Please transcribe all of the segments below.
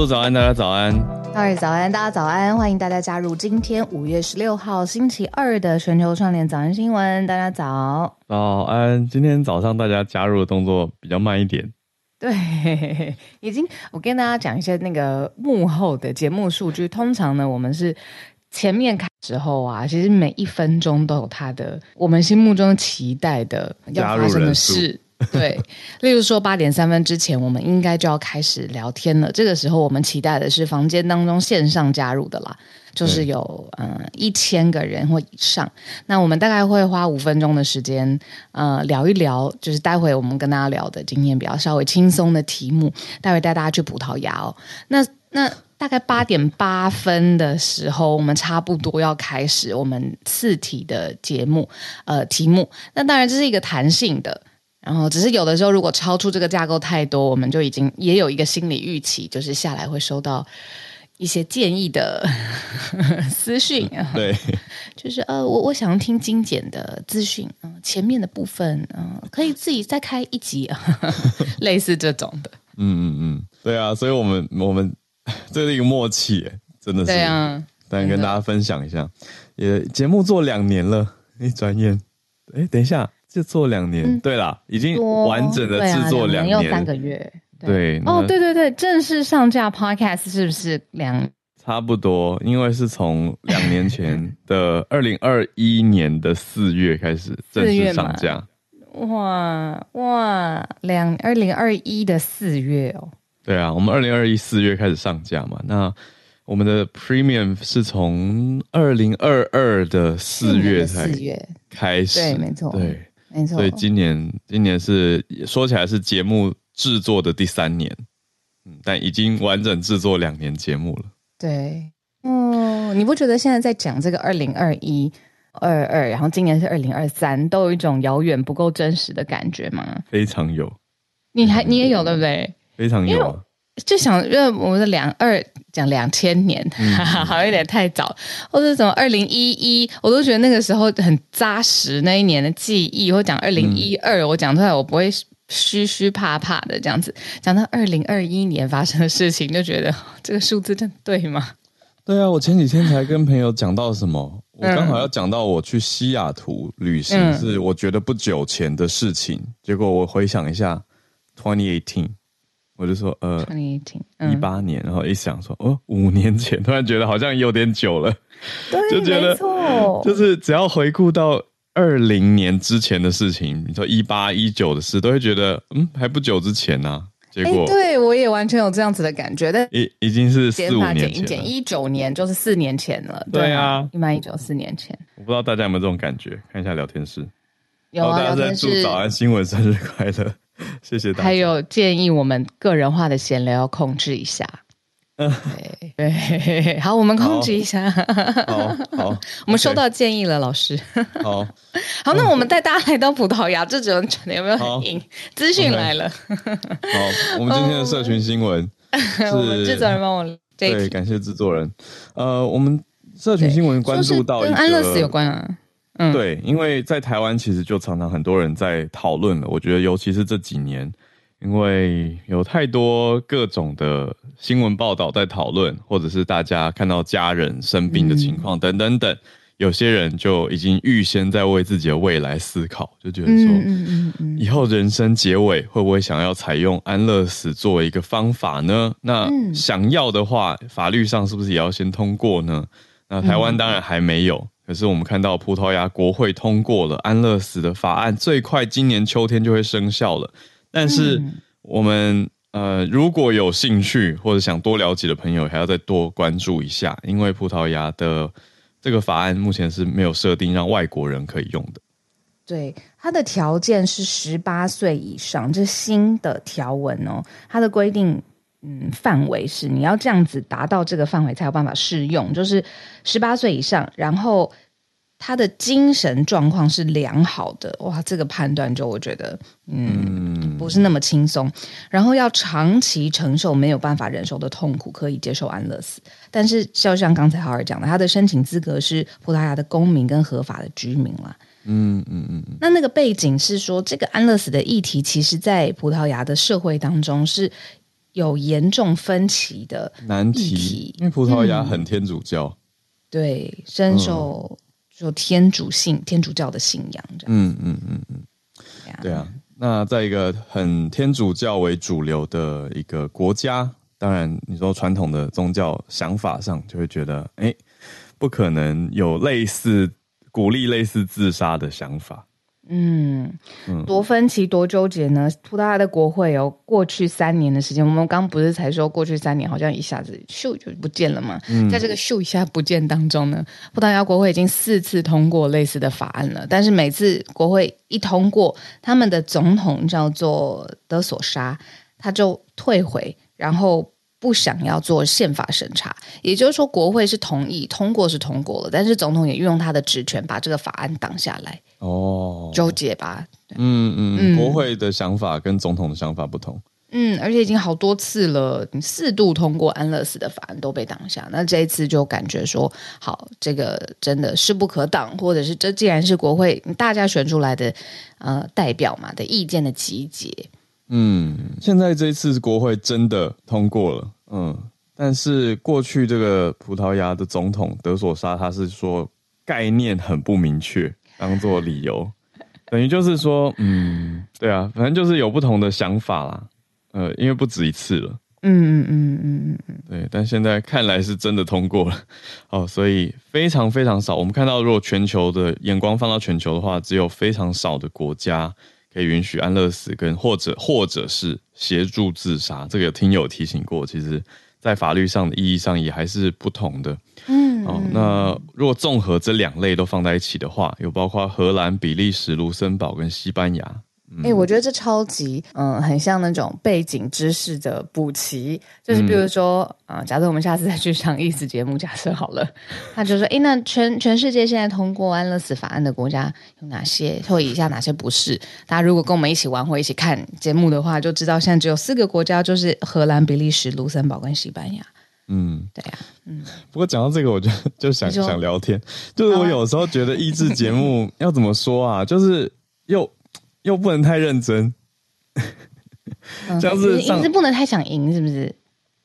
路早安，大家早安。各位早安，大家早安，欢迎大家加入今天五月十六号星期二的全球串联早安新闻。大家早，早安。今天早上大家加入的动作比较慢一点。对，已经我跟大家讲一些那个幕后的节目数据。通常呢，我们是前面开始后啊，其实每一分钟都有它的我们心目中期待的要发生的事。对，例如说八点三分之前，我们应该就要开始聊天了。这个时候，我们期待的是房间当中线上加入的啦，就是有嗯一千个人或以上。那我们大概会花五分钟的时间，呃，聊一聊，就是待会我们跟大家聊的今天比较稍微轻松的题目。待会带大家去葡萄牙哦。那那大概八点八分的时候，我们差不多要开始我们四题的节目，呃，题目。那当然这是一个弹性的。然后，只是有的时候，如果超出这个架构太多，我们就已经也有一个心理预期，就是下来会收到一些建议的 私讯。对，就是呃，我我想要听精简的资讯，嗯、呃，前面的部分，嗯、呃，可以自己再开一集，类似这种的。嗯嗯嗯，对啊，所以我们我们 这是一个默契，真的是。对啊，当然跟大家分享一下，也节目做两年了，一，转眼，哎，等一下。就做两年，嗯，对啦，已经完整的制作两年，又三个月，对。哦，对对对，正式上架 Podcast 是不是两？差不多，因为是从两年前的 二零二一年的四月开始正式上架。哇哇，两二零二一的四月哦。对啊，我们二零二一四月开始上架嘛，那我们的 Premium 是从二零二二的四月才开始，对，没错，对。没错，所以今年今年是说起来是节目制作的第三年，嗯，但已经完整制作两年节目了。对，哦，你不觉得现在在讲这个二零二一、二二，然后今年是二零二三，都有一种遥远不够真实的感觉吗？非常有，你还你也有对不对？非常有。就想，因为我们的两二讲两千年，嗯、好有点太早，或者什么二零一一，我都觉得那个时候很扎实，那一年的记忆。或讲二零一二，我讲出来我不会虚虚怕怕的这样子。讲到二零二一年发生的事情，就觉得这个数字真对吗？对啊，我前几天才跟朋友讲到什么，我刚好要讲到我去西雅图旅行，嗯、是我觉得不久前的事情。结果我回想一下，twenty eighteen。我就说，呃，一八年，然后一想说，哦，五年前，突然觉得好像有点久了，对，就觉得，就是只要回顾到二零年之前的事情，你说一八一九的事，都会觉得，嗯，还不久之前呢、啊。结果，对我也完全有这样子的感觉，但已已经是四五年前，减一九年就是四年前了。对啊，一八一九四年前，我不知道大家有没有这种感觉？看一下聊天室，有啊，大家在祝早安新闻生日快乐。谢谢大家。还有建议我们个人化的闲聊要控制一下。对对，好，我们控制一下。好，好，我们收到建议了，老师。好，好，那我们带大家来到葡萄牙，这种有没有很硬？资讯来了。好，我们今天的社群新闻是制作人帮我对，感谢制作人。呃，我们社群新闻关注到跟安乐死有关啊。嗯，对，因为在台湾其实就常常很多人在讨论了。我觉得尤其是这几年，因为有太多各种的新闻报道在讨论，或者是大家看到家人生病的情况等等等，有些人就已经预先在为自己的未来思考，就觉得说，以后人生结尾会不会想要采用安乐死作为一个方法呢？那想要的话，法律上是不是也要先通过呢？那台湾当然还没有。可是我们看到葡萄牙国会通过了安乐死的法案，最快今年秋天就会生效了。但是我们呃，如果有兴趣或者想多了解的朋友，还要再多关注一下，因为葡萄牙的这个法案目前是没有设定让外国人可以用的。对，它的条件是十八岁以上，这是新的条文哦。它的规定。嗯，范围是你要这样子达到这个范围才有办法适用，就是十八岁以上，然后他的精神状况是良好的，哇，这个判断就我觉得嗯，嗯不是那么轻松，然后要长期承受没有办法忍受的痛苦，可以接受安乐死，但是就像刚才浩尔讲的，他的申请资格是葡萄牙的公民跟合法的居民啦。嗯嗯嗯，那那个背景是说，这个安乐死的议题，其实在葡萄牙的社会当中是。有严重分歧的难题，因为葡萄牙很天主教，嗯、对，深受就天主信、嗯、天主教的信仰这样。嗯嗯嗯嗯，对啊。那在一个很天主教为主流的一个国家，当然你说传统的宗教想法上，就会觉得，哎，不可能有类似鼓励类似自杀的想法。嗯，多分歧多纠结呢？葡萄牙的国会有过去三年的时间，我们刚不是才说过去三年好像一下子咻就不见了嘛？嗯，在这个咻一下不见当中呢，葡萄牙国会已经四次通过类似的法案了，但是每次国会一通过，他们的总统叫做德索沙，他就退回，然后。不想要做宪法审查，也就是说，国会是同意通过是通过了，但是总统也运用他的职权把这个法案挡下来。哦，纠结吧？嗯嗯，嗯，国会的想法跟总统的想法不同。嗯，而且已经好多次了，四度通过安乐死的法案都被挡下，那这一次就感觉说，好，这个真的势不可挡，或者是这既然是国会大家选出来的呃代表嘛的意见的集结。嗯，现在这一次国会真的通过了，嗯，但是过去这个葡萄牙的总统德索沙他是说概念很不明确，当做理由，等于就是说，嗯，对啊，反正就是有不同的想法啦，呃，因为不止一次了，嗯嗯嗯嗯嗯，对，但现在看来是真的通过了，哦，所以非常非常少，我们看到如果全球的眼光放到全球的话，只有非常少的国家。可以允许安乐死跟或者或者是协助自杀，这个有听友提醒过，其实在法律上的意义上也还是不同的。嗯，哦，那如果综合这两类都放在一起的话，有包括荷兰、比利时、卢森堡跟西班牙。哎、欸，我觉得这超级，嗯，很像那种背景知识的补齐，就是比如说，啊、嗯呃，假设我们下次再去上意思节目，假设好了，他就说，哎、欸，那全全世界现在通过安乐死法案的国家有哪些？或以下哪些不是？大家如果跟我们一起玩或一起看节目的话，就知道现在只有四个国家，就是荷兰、比利时、卢森堡跟西班牙。嗯，对呀、啊，嗯。不过讲到这个，我就就想想聊天，就是我有时候觉得益智节目 要怎么说啊，就是又。又不能太认真，像是你是不能太想赢，是不是？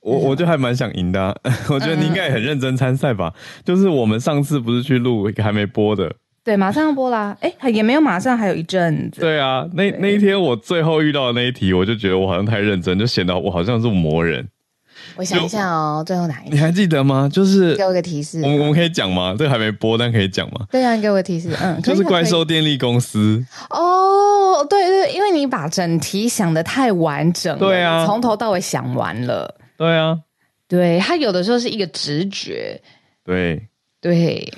我 我就还蛮想赢的、啊，我觉得你应该也很认真参赛吧、嗯。就是我们上次不是去录一个还没播的，对，马上要播啦。哎、欸，也没有马上，还有一阵子。对啊，那那一天我最后遇到的那一题，我就觉得我好像太认真，就显得我好像是魔人。我想一下哦，最后哪一？你还记得吗？就是给我个提示。我们我们可以讲吗？这个还没播，但可以讲吗？对啊，你给我个提示。嗯，就是怪兽电力公司。哦，对对，因为你把整题想的太完整了，对啊，从头到尾想完了。对啊，对，他有的时候是一个直觉。对对。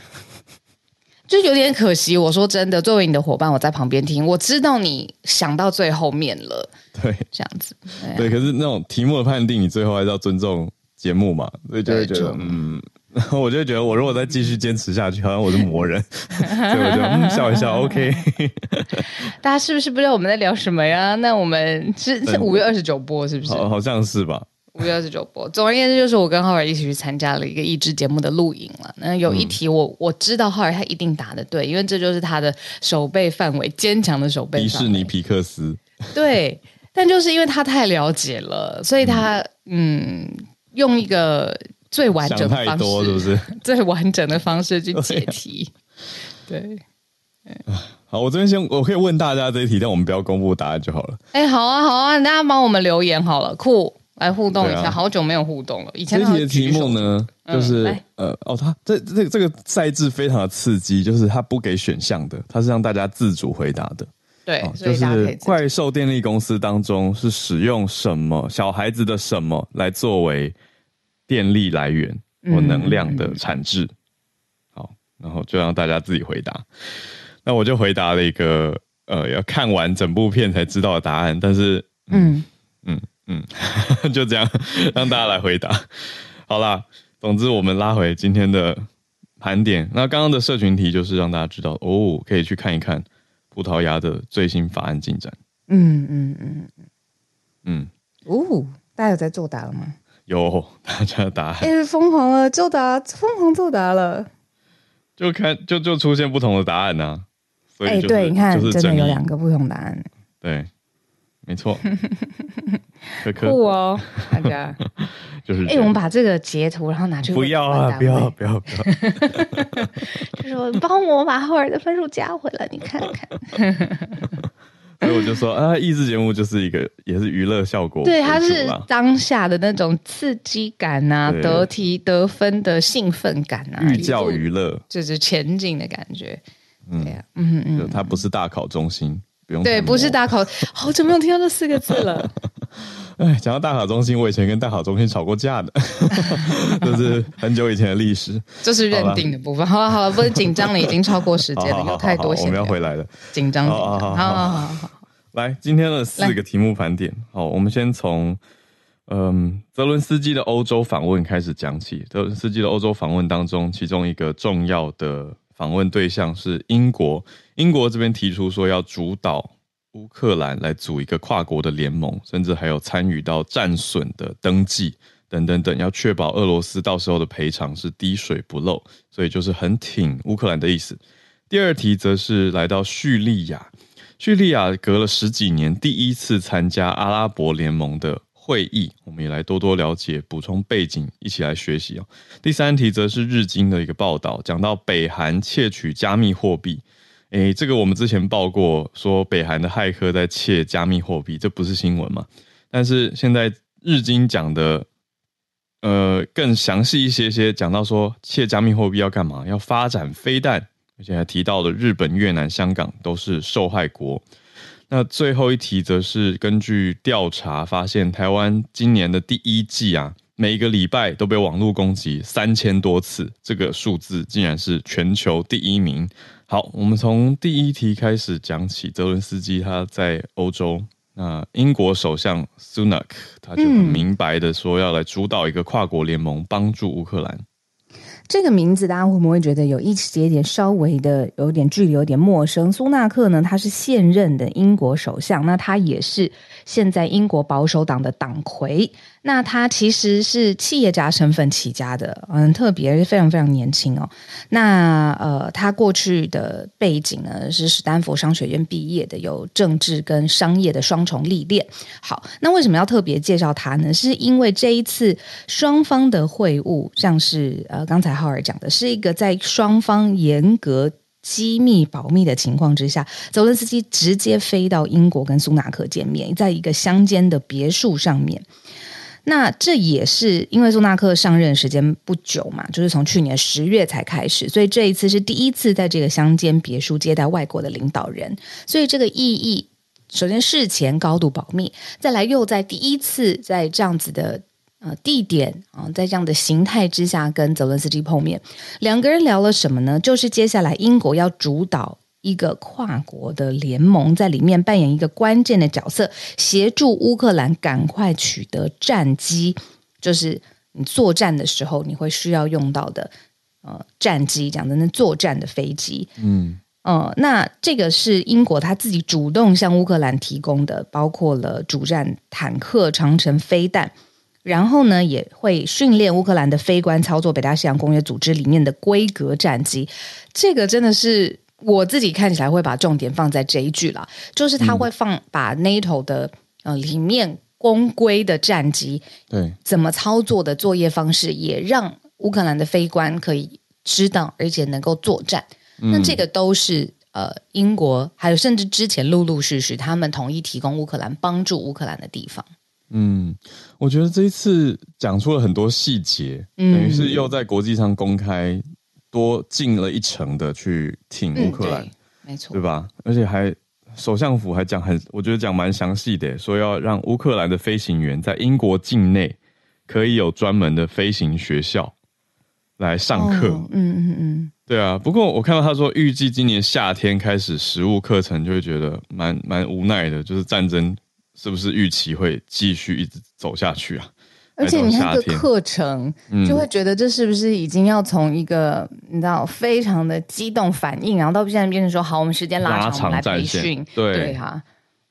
就有点可惜，我说真的，作为你的伙伴，我在旁边听，我知道你想到最后面了，对，这样子，对，可是那种题目的判定，你最后还是要尊重节目嘛，所以就会觉得，嗯，然 后我就觉得，我如果再继续坚持下去，好像我是魔人，所以我就、嗯、笑一笑，OK。大家是不是不知道我们在聊什么呀？那我们是是五月二十九播，是不是？好，好像是吧。五月二十九播，总而言之，就是我跟浩尔一起去参加了一个益智节目的录影了。那有一题我，我、嗯、我知道浩尔他一定答的对，因为这就是他的手背范围，坚强的手背。迪士尼皮克斯。对，但就是因为他太了解了，所以他嗯，嗯，用一个最完整的方式，是不是？最完整的方式去解题。对，对，好，我这边先，我可以问大家这一题，但我们不要公布答案就好了。哎，好啊，好啊，大家帮我们留言好了，酷。来互动一下，啊、好久没有互动了。以前这题的题目呢，就是、嗯、呃，哦，它这这个、这个赛制非常的刺激，就是它不给选项的，它是让大家自主回答的。对，哦、就是怪兽电力公司当中是使用什么小孩子的什么来作为电力来源或能量的产制、嗯？好，然后就让大家自己回答。那我就回答了一个呃，要看完整部片才知道的答案，但是嗯嗯。嗯嗯，就这样让大家来回答。好啦，总之我们拉回今天的盘点。那刚刚的社群题就是让大家知道哦，可以去看一看葡萄牙的最新法案进展。嗯嗯嗯嗯。哦，大家有在作答了吗？有，大家的答案。哎，疯狂了，作答，疯狂作答了。就看，就就出现不同的答案呢、啊。所以、就是，哎，对，你看，就是、真的有两个不同答案。对。没错，酷哦，大家。就是哎、欸，我们把这个截图，然后拿去不要啊，不要不要不要，就 说帮我把浩尔的分数加回来，你看看。所以我就说啊，益智节目就是一个也是娱乐效果，对，它是当下的那种刺激感啊，得题得分的兴奋感啊，寓教娱乐，就是前进的感觉。嗯，对啊，嗯嗯，它不是大考中心，不用对，不是大考，好久没有听到这四个字了。哎，讲到大考中心，我以前跟大考中心吵过架的，这是很久以前的历史。这是认定的部分。好了好了，不是紧张了，已经超过时间了，有太多线。我们要回来了，紧张紧张。好好好好好。来，今天的四个题目盘点。好，我们先从嗯泽伦斯基的欧洲访问开始讲起。泽伦斯基的欧洲访问当中，其中一个重要的访问对象是英国。英国这边提出说要主导乌克兰来组一个跨国的联盟，甚至还有参与到战损的登记等等等，要确保俄罗斯到时候的赔偿是滴水不漏。所以就是很挺乌克兰的意思。第二题则是来到叙利亚。叙利亚隔了十几年第一次参加阿拉伯联盟的会议，我们也来多多了解、补充背景，一起来学习哦。第三题则是日经的一个报道，讲到北韩窃取加密货币。诶，这个我们之前报过，说北韩的骇客在窃加密货币，这不是新闻嘛？但是现在日经讲的，呃，更详细一些些，讲到说窃加密货币要干嘛？要发展飞弹。而且还提到了日本、越南、香港都是受害国。那最后一题则是根据调查发现，台湾今年的第一季啊，每一个礼拜都被网络攻击三千多次，这个数字竟然是全球第一名。好，我们从第一题开始讲起。泽伦斯基他在欧洲，那英国首相 Sunak 他就很明白的说要来主导一个跨国联盟，帮助乌克兰。这个名字大家会不会觉得有一些点稍微的有点距离，有点陌生？苏纳克呢，他是现任的英国首相，那他也是现在英国保守党的党魁。那他其实是企业家身份起家的，嗯，特别非常非常年轻哦。那呃，他过去的背景呢是史丹佛商学院毕业的，有政治跟商业的双重历练。好，那为什么要特别介绍他呢？是因为这一次双方的会晤，像是呃刚才浩尔讲的，是一个在双方严格机密保密的情况之下，泽伦斯基直接飞到英国跟苏纳克见面，在一个乡间的别墅上面。那这也是因为苏纳克上任时间不久嘛，就是从去年十月才开始，所以这一次是第一次在这个乡间别墅接待外国的领导人，所以这个意义，首先事前高度保密，再来又在第一次在这样子的呃地点啊，在这样的形态之下跟泽伦斯基碰面，两个人聊了什么呢？就是接下来英国要主导。一个跨国的联盟在里面扮演一个关键的角色，协助乌克兰赶快取得战机，就是你作战的时候你会需要用到的呃战机，讲的那作战的飞机，嗯呃，那这个是英国他自己主动向乌克兰提供的，包括了主战坦克、长城飞弹，然后呢也会训练乌克兰的飞官操作北大西洋公约组织里面的规格战机，这个真的是。我自己看起来会把重点放在这一句啦，就是他会放把 NATO 的呃里面公规的战机对怎么操作的作业方式，也让乌克兰的飞官可以知道，而且能够作战。那这个都是呃英国还有甚至之前陆陆续续他们同意提供乌克兰帮助乌克兰的地方。嗯，我觉得这一次讲出了很多细节，等于是又在国际上公开。多进了一层的去挺乌克兰，嗯，没错，对吧？而且还首相府还讲很，我觉得讲蛮详细的，说要让乌克兰的飞行员在英国境内可以有专门的飞行学校来上课。哦。嗯嗯嗯，对啊。不过我看到他说预计今年夏天开始实务课程，就会觉得蛮蛮无奈的，就是战争是不是预期会继续一直走下去啊？而且你看这个课程，就会觉得这是不是已经要从一个你知道非常的激动反应，然后到现在变成说好，我们时间拉长，来培训，对。对哈，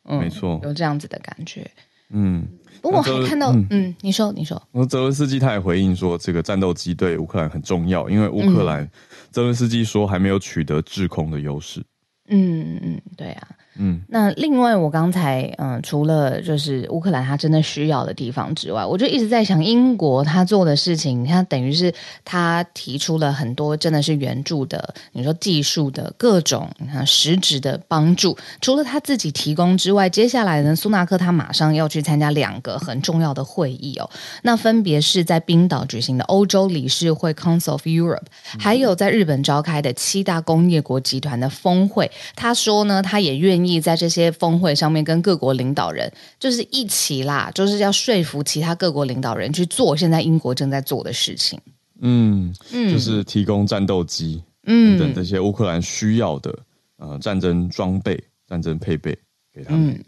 嗯，没错，有这样子的感觉。嗯，不过我还看到，嗯，嗯你说你说，泽伦斯基他也回应说，这个战斗机对乌克兰很重要，因为乌克兰泽伦斯基说还没有取得制空的优势。嗯嗯，对啊。嗯，那另外我刚才嗯，除了就是乌克兰他真的需要的地方之外，我就一直在想英国他做的事情，他等于是他提出了很多真的是援助的，你说技术的各种你看实质的帮助，除了他自己提供之外，接下来呢，苏纳克他马上要去参加两个很重要的会议哦，那分别是在冰岛举行的欧洲理事会 Council of Europe，还有在日本召开的七大工业国集团的峰会，他说呢，他也愿意。在这些峰会上面，跟各国领导人就是一起啦，就是要说服其他各国领导人去做现在英国正在做的事情。嗯，就是提供战斗机，嗯，等这些乌克兰需要的呃战争装备、战争配备给他们。嗯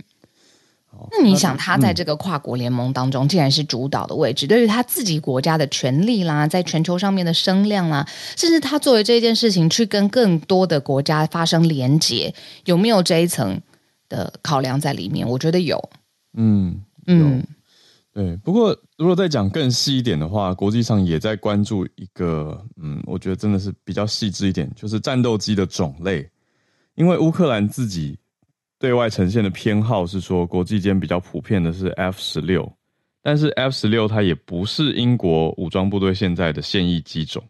那你想，他在这个跨国联盟当中，既然是主导的位置，对于他自己国家的权力啦，在全球上面的声量啦，甚至他作为这件事情去跟更多的国家发生连结，有没有这一层的考量在里面？我觉得有。嗯嗯，对。不过，如果再讲更细一点的话，国际上也在关注一个，嗯，我觉得真的是比较细致一点，就是战斗机的种类，因为乌克兰自己。对外呈现的偏好是说，国际间比较普遍的是 F 十六，但是 F 十六它也不是英国武装部队现在的现役机种。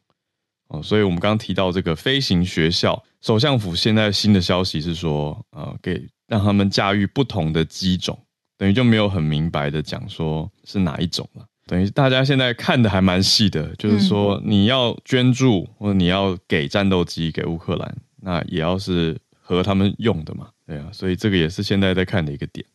哦，所以我们刚刚提到这个飞行学校，首相府现在新的消息是说，呃，给让他们驾驭不同的机种，等于就没有很明白的讲说是哪一种了，等于大家现在看的还蛮细的，就是说你要捐助或者你要给战斗机给乌克兰，那也要是合他们用的嘛。对啊，所以这个也是现在在看的一个点。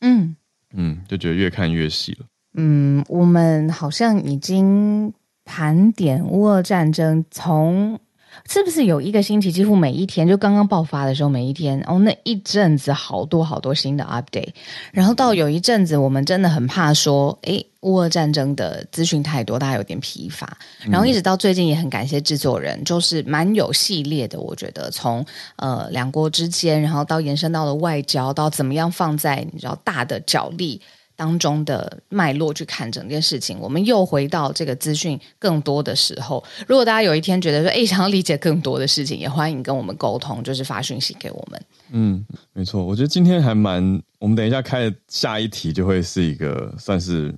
嗯嗯，就觉得越看越细了。嗯，我们好像已经盘点乌俄战争从。是不是有一个星期，几乎每一天就刚刚爆发的时候，每一天哦，那一阵子好多好多新的 update，然后到有一阵子，我们真的很怕说，诶，乌俄战争的资讯太多，大家有点疲乏。然后一直到最近，也很感谢制作人，就是蛮有系列的。我觉得从呃两国之间，然后到延伸到了外交，到怎么样放在你知道大的角力。当中的脉络去看整件事情，我们又回到这个资讯更多的时候。如果大家有一天觉得说，哎，想要理解更多的事情，也欢迎跟我们沟通，就是发讯息给我们。嗯，没错，我觉得今天还蛮……我们等一下开的下一题就会是一个算是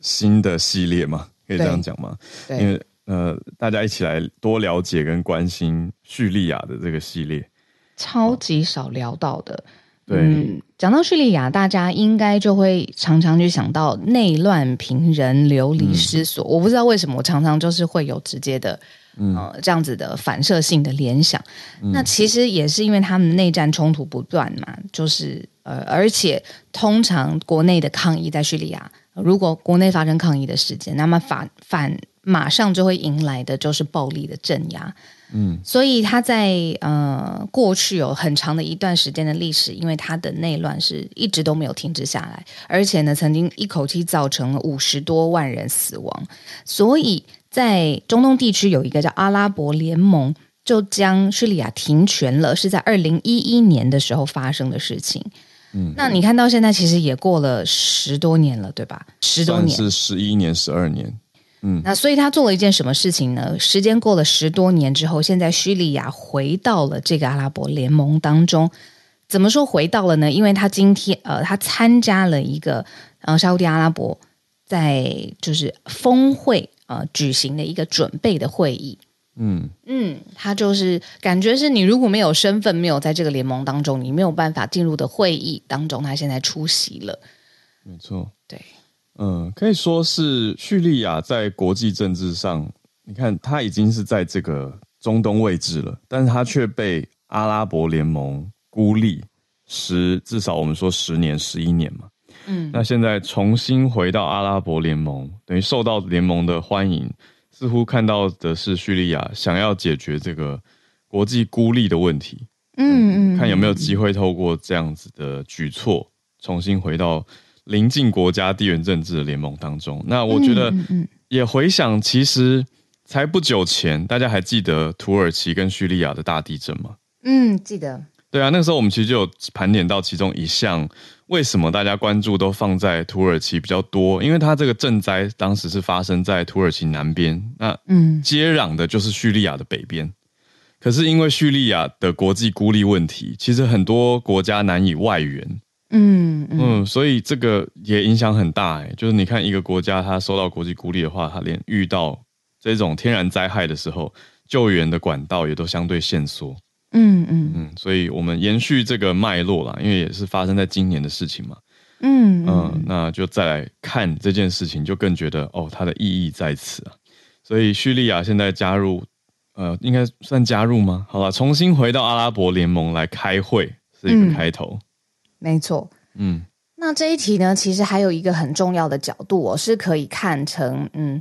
新的系列嘛，可以这样讲吗？对，因为呃，大家一起来多了解跟关心叙利亚的这个系列，超级少聊到的。对嗯，讲到叙利亚，大家应该就会常常去想到内乱、平人、流离失所。嗯、我不知道为什么，我常常就是会有直接的，嗯、呃，这样子的反射性的联想。嗯、那其实也是因为他们内战冲突不断嘛，就是呃，而且通常国内的抗议在叙利亚，如果国内发生抗议的事件，那么反反马上就会迎来的就是暴力的镇压。嗯，所以他在呃过去有很长的一段时间的历史，因为他的内乱是一直都没有停止下来，而且呢，曾经一口气造成了五十多万人死亡。所以在中东地区有一个叫阿拉伯联盟，就将叙利亚停权了，是在二零一一年的时候发生的事情。嗯，那你看到现在其实也过了十多年了，对吧？十多年是十一年、十二年。嗯，那所以他做了一件什么事情呢？时间过了十多年之后，现在叙利亚回到了这个阿拉伯联盟当中。怎么说回到了呢？因为他今天呃，他参加了一个呃沙乌地阿拉伯在就是峰会呃举行的一个准备的会议。嗯嗯，他就是感觉是你如果没有身份，没有在这个联盟当中，你没有办法进入的会议当中，他现在出席了。没错，对。嗯，可以说是叙利亚在国际政治上，你看他已经是在这个中东位置了，但是他却被阿拉伯联盟孤立十，至少我们说十年、十一年嘛。嗯，那现在重新回到阿拉伯联盟，等于受到联盟的欢迎，似乎看到的是叙利亚想要解决这个国际孤立的问题。嗯嗯，看有没有机会透过这样子的举措，重新回到。邻近国家地缘政治的联盟当中，那我觉得也回想，其实才不久前，大家还记得土耳其跟叙利亚的大地震吗？嗯，记得。对啊，那个时候我们其实就有盘点到其中一项，为什么大家关注都放在土耳其比较多？因为它这个震灾当时是发生在土耳其南边，那嗯，接壤的就是叙利亚的北边。可是因为叙利亚的国际孤立问题，其实很多国家难以外援。嗯嗯，嗯，所以这个也影响很大哎。就是你看一个国家，它受到国际孤立的话，它连遇到这种天然灾害的时候，救援的管道也都相对限缩。嗯嗯嗯，所以我们延续这个脉络啦，因为也是发生在今年的事情嘛。嗯嗯，那就再来看这件事情，就更觉得哦，它的意义在此啊。所以叙利亚现在加入，呃，应该算加入吗？好了，重新回到阿拉伯联盟来开会是一个开头。嗯、没错。嗯，那这一题呢，其实还有一个很重要的角度，我是可以看成，嗯。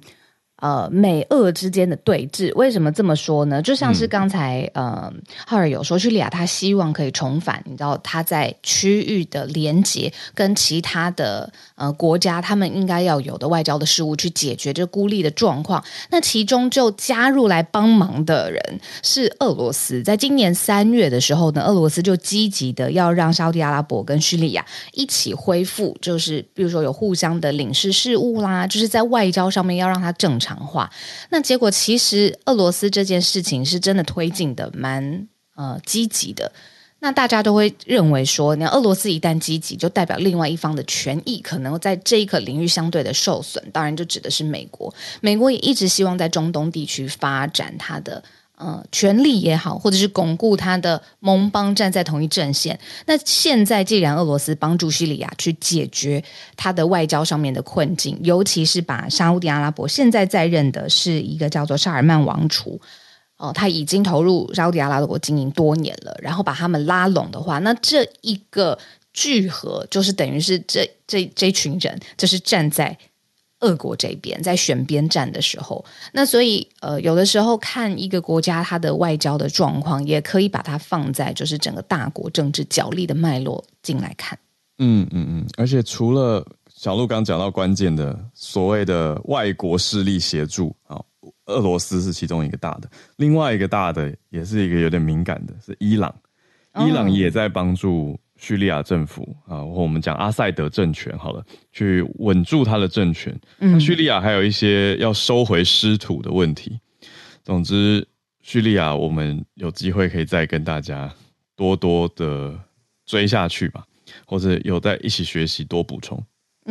呃，美俄之间的对峙，为什么这么说呢？就像是刚才、嗯、呃，浩尔有说，叙利亚他希望可以重返，你知道他在区域的连接跟其他的呃国家，他们应该要有的外交的事务去解决这孤立的状况。那其中就加入来帮忙的人是俄罗斯。在今年三月的时候呢，俄罗斯就积极的要让沙乌地阿拉伯跟叙利亚一起恢复，就是比如说有互相的领事事务啦，就是在外交上面要让它正常。话，那结果其实俄罗斯这件事情是真的推进的蛮呃积极的。那大家都会认为说，你俄罗斯一旦积极，就代表另外一方的权益可能在这一个领域相对的受损。当然，就指的是美国。美国也一直希望在中东地区发展它的。呃，权力也好，或者是巩固他的盟邦站在同一阵线。那现在既然俄罗斯帮助叙利亚去解决他的外交上面的困境，尤其是把沙乌地阿拉伯现在在任的是一个叫做沙尔曼王储，哦、他已经投入沙乌地阿拉伯经营多年了，然后把他们拉拢的话，那这一个聚合就是等于是这这这群人就是站在。俄国这边在选边站的时候，那所以呃，有的时候看一个国家它的外交的状况，也可以把它放在就是整个大国政治角力的脉络进来看。嗯嗯嗯，而且除了小鹿刚讲到关键的所谓的外国势力协助啊，俄罗斯是其中一个大的，另外一个大的也是一个有点敏感的，是伊朗，伊朗也在帮助。叙利亚政府啊，或我们讲阿塞德政权，好了，去稳住他的政权。嗯，叙利亚还有一些要收回失土的问题。总之，叙利亚我们有机会可以再跟大家多多的追下去吧，或者有在一起学习多补充。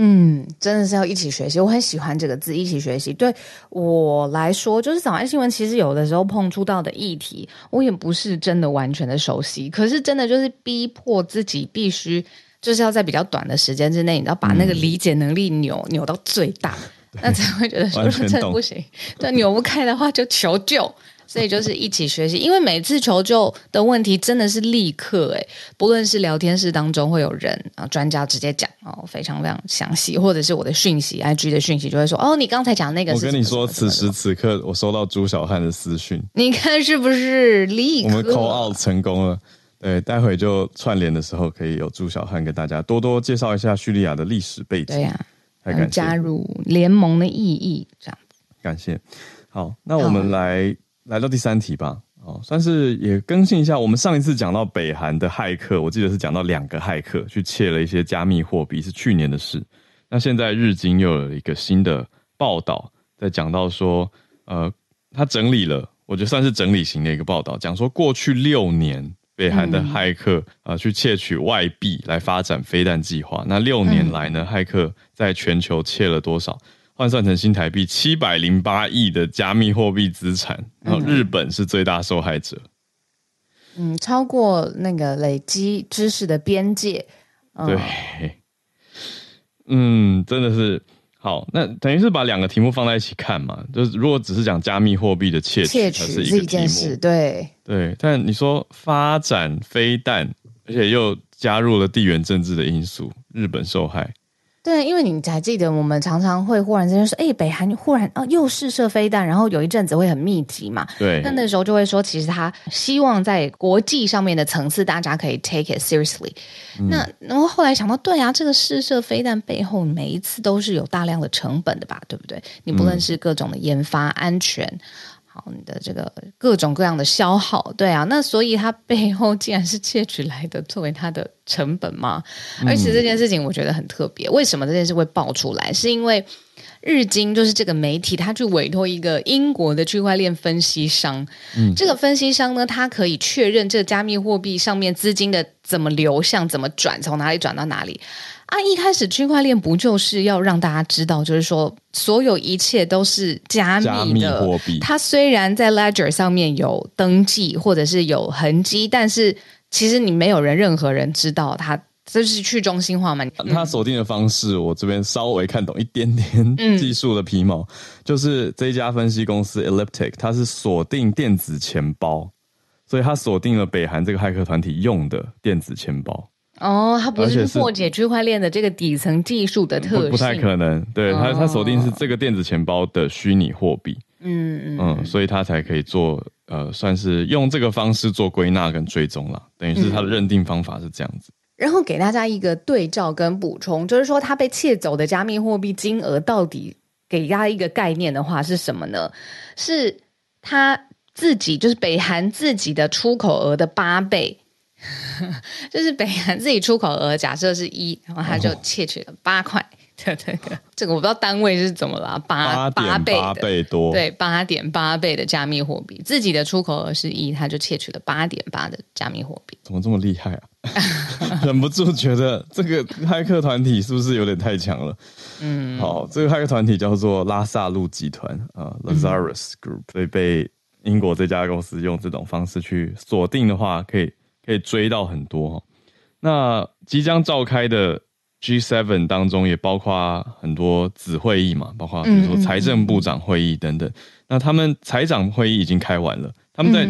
嗯，真的是要一起学习。我很喜欢这个字“一起学习”。对我来说，就是早安新闻。其实有的时候碰触到的议题，我也不是真的完全的熟悉。可是真的就是逼迫自己，必须就是要在比较短的时间之内，你要把那个理解能力扭、嗯、扭到最大，那才会觉得说真的不行。对，扭不开的话就求救。所以就是一起学习，因为每次求救的问题真的是立刻诶，不论是聊天室当中会有人啊，专家直接讲哦，非常非常详细，或者是我的讯息，IG 的讯息就会说哦，你刚才讲那个我跟你说，此时此刻我收到朱小汉的私讯，你看是不是立刻？我们 call out 成功了，对，待会就串联的时候可以有朱小汉跟大家多多介绍一下叙利亚的历史背景，对呀、加入联盟的意义这样子，感谢。好，那我们来。来到第三题吧，哦，算是也更新一下。我们上一次讲到北韩的骇客，我记得是讲到两个骇客去窃了一些加密货币，是去年的事。那现在日经又有一个新的报道，在讲到说，呃，他整理了，我觉得算是整理型的一个报道，讲说过去六年北韩的骇客啊、呃、去窃取外币来发展飞弹计划。那六年来呢，骇客在全球窃了多少？换算成新台币七百零八亿的加密货币资产，然后日本是最大受害者。嗯，超过那个累积知识的边界。嗯、对，嗯，真的是好。那等于是把两个题目放在一起看嘛，就是如果只是讲加密货币的窃取，它是一个题目，对对。但你说发展飞弹，而且又加入了地缘政治的因素，日本受害。对，因为你还记得，我们常常会忽然之间说，哎，北韩忽然啊又试射飞弹，然后有一阵子会很密集嘛。对，那那时候就会说，其实他希望在国际上面的层次，大家可以 take it seriously。嗯、那然后后来想到，对啊，这个试射飞弹背后每一次都是有大量的成本的吧，对不对？你不论是各种的研发、安全，好，你的这个各种各样的消耗，对啊，那所以它背后竟然是窃取来的，作为它的成本吗。而且这件事情我觉得很特别，为什么这件事会爆出来？是因为日经就是这个媒体，他去委托一个英国的区块链分析商，嗯，这个分析商呢，他可以确认这个加密货币上面资金的怎么流向、怎么转，从哪里转到哪里。啊！一开始区块链不就是要让大家知道，就是说所有一切都是加密的，货币。它虽然在 Ledger 上面有登记或者是有痕迹，但是其实你没有人，任何人知道它这是去中心化嘛？它锁定的方式，我这边稍微看懂一点点技术的皮毛，嗯、就是这一家分析公司 Elliptic，它是锁定电子钱包，所以它锁定了北韩这个骇客团体用的电子钱包。哦，它不是破解区块链的这个底层技术的特性，不，不太可能。对，他，他锁定是这个电子钱包的虚拟货币，嗯嗯嗯，所以它才可以做呃，算是用这个方式做归纳跟追踪了，等于是它的认定方法是这样子。嗯。然后给大家一个对照跟补充，就是说它被窃走的加密货币金额到底给大家一个概念的话是什么呢？是它自己就是北韩自己的出口额的八倍。就是北韩自己出口额假设是一，然后他就窃取了八块，对对对，这个我不知道单位是怎么了，八八倍八倍多，对，八点八倍的加密货币，自己的出口额是一，他就窃取了八点八的加密货币，怎么这么厉害啊？忍不住觉得这个骇客团体是不是有点太强了？嗯，好，这个骇客团体叫做拉萨路集团啊，Lazarus Group，所以被英国这家公司用这种方式去锁定的话，可以。可以追到很多。那即将召开的 G7 当中，也包括很多子会议嘛，包括比如说财政部长会议等等。嗯嗯嗯，那他们财长会议已经开完了，他们在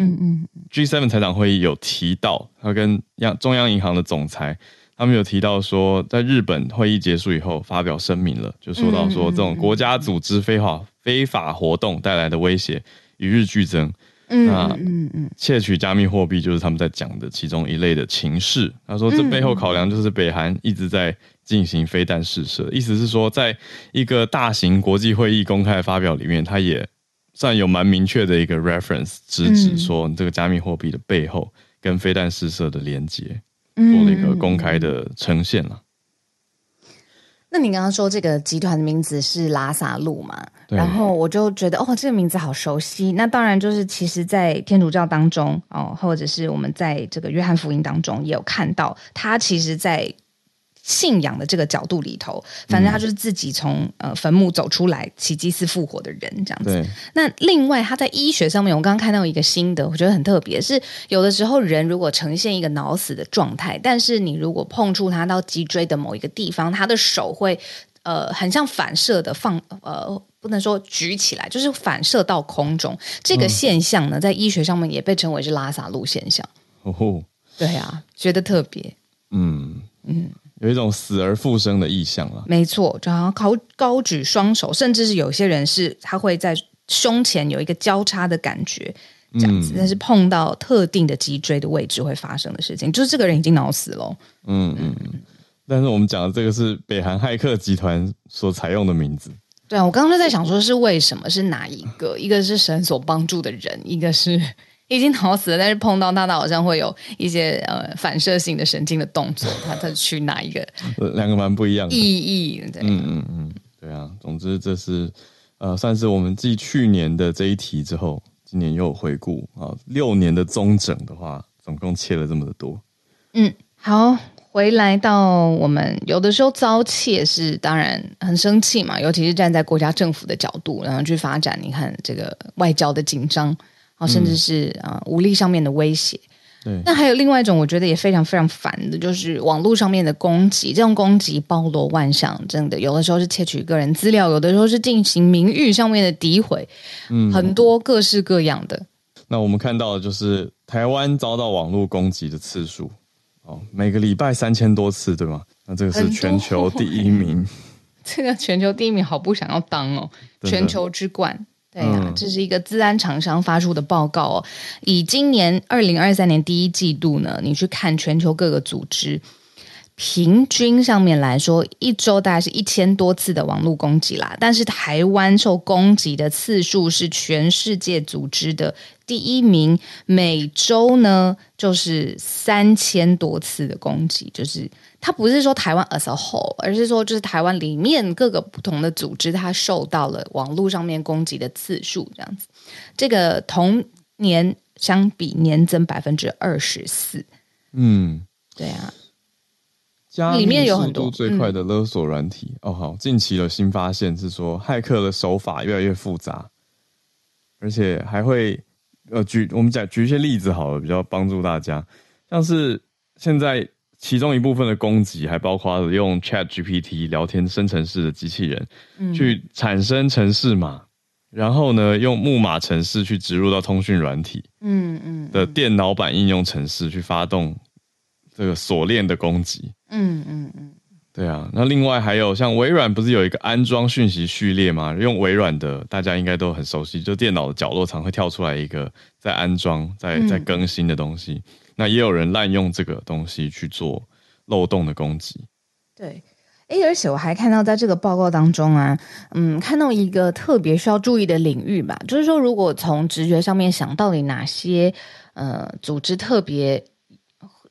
G7 财长会议有提到，他跟央中央银行的总裁，他们有提到说，在日本会议结束以后发表声明了，就说到说这种国家组织非法非法活动带来的威胁与日俱增。嗯，那嗯嗯，窃取加密货币就是他们在讲的其中一类的情势。他说，这背后考量就是北韩一直在进行飞弹试射，意思是说，在一个大型国际会议公开发表里面，他也算有蛮明确的一个 reference，直指说这个加密货币的背后跟飞弹试射的连接，做了一个公开的呈现了。那你刚刚说这个集团的名字是拉萨路嘛？然后我就觉得哦，这个名字好熟悉。那当然就是其实，在天主教当中哦，或者是我们在这个约翰福音当中也有看到，他其实，在。信仰的这个角度里头，反正他就是自己从呃坟墓走出来，奇迹似复活的人这样子。那另外他在医学上面，我刚刚看到一个心得，我觉得很特别，是有的时候人如果呈现一个脑死的状态，但是你如果碰触他到脊椎的某一个地方，他的手会呃很像反射的放呃不能说举起来，就是反射到空中。这个现象呢，在医学上面也被称为是拉萨路现象。哦，对啊，觉得特别。嗯嗯。有一种死而复生的意象了，没错，就好像高高举双手，甚至是有些人是他会在胸前有一个交叉的感觉，这样子，但是碰到特定的脊椎的位置会发生的事情，就是这个人已经脑死了。嗯嗯嗯。但是我们讲的这个是北韩骇客集团所采用的名字。对啊，我刚刚就在想说，是为什么？是哪一个？一个是神所帮助的人，一个是。已经脑死了，但是碰到他，他好像会有一些呃反射性的神经的动作。他他去哪一个？两个蛮不一样的意义。嗯嗯嗯，对啊。总之，这是呃，算是我们继去年的这一题之后，今年又回顾啊。六年的中整的话，总共切了这么的多。嗯，好，回来到我们有的时候遭窃是当然很生气嘛，尤其是站在国家政府的角度，然后去发展。你看这个外交的紧张。甚至是啊、呃、武力上面的威胁。对，那还有另外一种，我觉得也非常非常烦的，就是网络上面的攻击。这种攻击包罗万象，真的有的时候是窃取个人资料，有的时候是进行名誉上面的诋毁，嗯，很多各式各样的。那我们看到的就是台湾遭到网络攻击的次数，哦，每个礼拜三千多次，对吗？那这个是全球第一名。这个全球第一名，好不想要当哦，全球之冠。对呀、啊，这是一个资安厂商发出的报告哦。以今年二零二三年第一季度呢，你去看全球各个组织平均上面来说，一周大概是一千多次的网络攻击啦。但是台湾受攻击的次数是全世界组织的第一名，每周呢就是三千多次的攻击。就是它不是说台湾 as a whole，而是说就是台湾里面各个不同的组织，它受到了网络上面攻击的次数这样子。这个同年相比年增百分之二十四。嗯，对啊。里面有很多最快的勒索软体、嗯、哦。好，近期的新发现是说，骇客的手法越来越复杂，而且还会呃举我们讲举一些例子好了，比较帮助大家。像是现在其中一部分的攻击，还包括了用 Chat GPT 聊天生成式的机器人，嗯、去产生程式码，然后呢用木马程式去植入到通讯软体，嗯嗯的电脑版应用程式去发动这个锁链的攻击。嗯嗯嗯，对啊，那另外还有像微软不是有一个安装讯息序列吗？用微软的大家应该都很熟悉，就电脑的角落常会跳出来一个在安装、在在更新的东西。嗯、那也有人滥用这个东西去做漏洞的攻击。对，哎，而且我还看到在这个报告当中啊，嗯，看到一个特别需要注意的领域吧，就是说如果从直觉上面想到底哪些呃组织特别。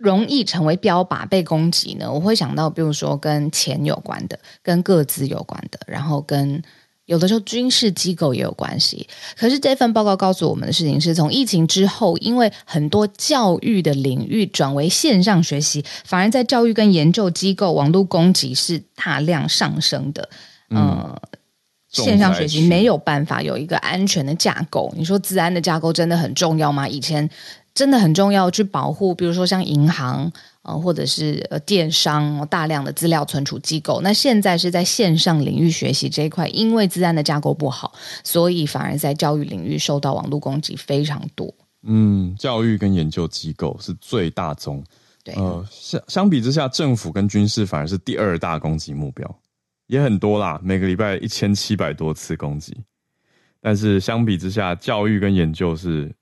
容易成为标靶被攻击呢？我会想到，比如说跟钱有关的，跟个资有关的，然后跟有的时候军事机构也有关系。可是这份报告告诉我们的事情是，从疫情之后，因为很多教育的领域转为线上学习，反而在教育跟研究机构网络攻击是大量上升的。嗯、呃，线上学习没有办法有一个安全的架构。你说治安的架构真的很重要吗？以前。真的很重要，去保护，比如说像银行，呃，或者是呃电商大量的资料存储机构。那现在是在线上领域学习这一块，因为自然的架构不好，所以反而在教育领域受到网络攻击非常多。嗯，教育跟研究机构是最大宗，对，呃，相相比之下，政府跟军事反而是第二大攻击目标，也很多啦，每个礼拜一千七百多次攻击，但是相比之下，教育跟研究是。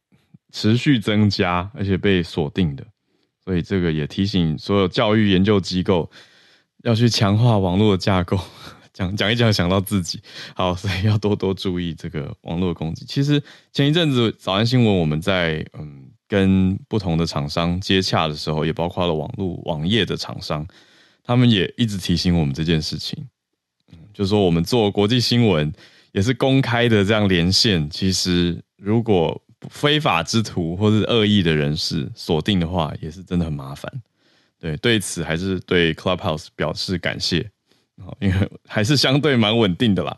持续增加，而且被锁定的，所以这个也提醒所有教育研究机构要去强化网络的架构。讲讲一讲，想到自己，好，所以要多多注意这个网络攻击。其实前一阵子早安新闻，我们在嗯跟不同的厂商接洽的时候，也包括了网络网页的厂商，他们也一直提醒我们这件事情。嗯，就是说我们做国际新闻也是公开的这样连线，其实如果非法之徒或是恶意的人士锁定的话，也是真的很麻烦。对，对此还是对 Clubhouse 表示感谢，因为还是相对蛮稳定的啦。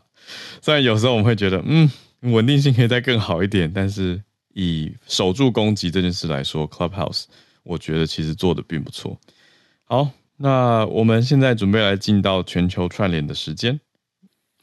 虽然有时候我们会觉得，嗯，稳定性可以再更好一点，但是以守住攻击这件事来说，Clubhouse 我觉得其实做的并不错。好，那我们现在准备来进到全球串联的时间。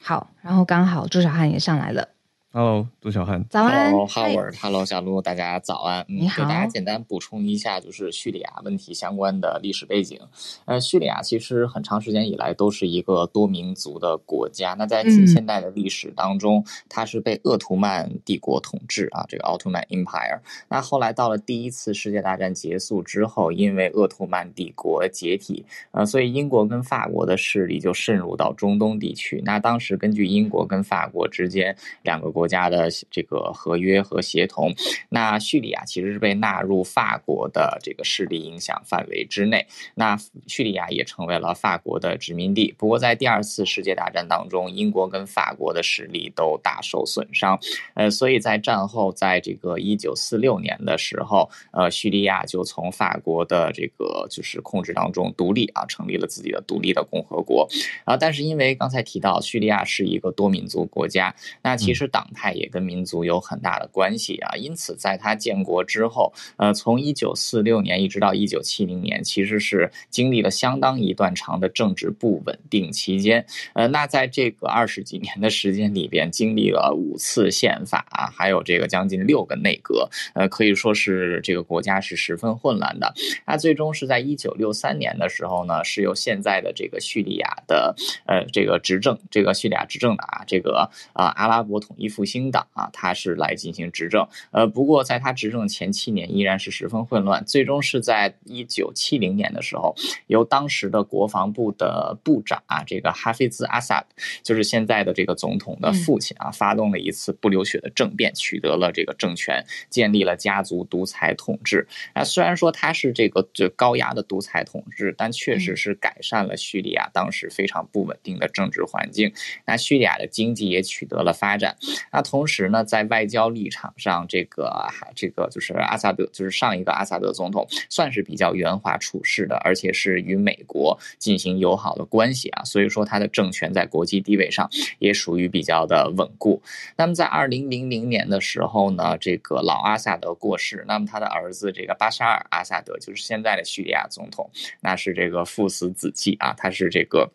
好，然后刚好朱小汉也上来了。Hello，杜小汉。早安，Howard，Hello，小鹿，大家早安。你好。给大家简单补充一下，就是叙利亚问题相关的历史背景。呃，叙利亚其实很长时间以来都是一个多民族的国家。那在近现代的历史当中，嗯、它是被鄂图曼帝国统治啊，这个奥图曼 Empire。那后来到了第一次世界大战结束之后，因为鄂图曼帝国解体，呃，所以英国跟法国的势力就渗入到中东地区。那当时根据英国跟法国之间两个国国家的这个合约和协同，那叙利亚其实是被纳入法国的这个势力影响范围之内，那叙利亚也成为了法国的殖民地。不过在第二次世界大战当中，英国跟法国的实力都大受损伤，呃，所以在战后，在这个一九四六年的时候，呃，叙利亚就从法国的这个就是控制当中独立啊，成立了自己的独立的共和国啊。但是因为刚才提到叙利亚是一个多民族国家，那其实党派也跟民族有很大的关系啊，因此在他建国之后，呃，从一九四六年一直到一九七零年，其实是经历了相当一段长的政治不稳定期间。呃，那在这个二十几年的时间里边，经历了五次宪法啊，还有这个将近六个内阁，呃，可以说是这个国家是十分混乱的。那最终是在一九六三年的时候呢，是由现在的这个叙利亚的呃这个执政，这个叙利亚执政的啊，这个啊阿拉伯统一复复兴党啊，他是来进行执政。呃，不过在他执政前七年依然是十分混乱，最终是在一九七零年的时候，由当时的国防部的部长啊，这个哈菲兹阿萨德，就是现在的这个总统的父亲啊，发动了一次不流血的政变，取得了这个政权，建立了家族独裁统治。啊，虽然说他是这个最高压的独裁统治，但确实是改善了叙利亚当时非常不稳定的政治环境。那叙利亚的经济也取得了发展。那同时呢，在外交立场上，这个还这个就是阿萨德，就是上一个阿萨德总统，算是比较圆滑处事的，而且是与美国进行友好的关系啊。所以说，他的政权在国际地位上也属于比较的稳固。那么在二零零零年的时候呢，这个老阿萨德过世，那么他的儿子这个巴沙尔阿萨德，就是现在的叙利亚总统，那是这个父死子继啊，他是这个。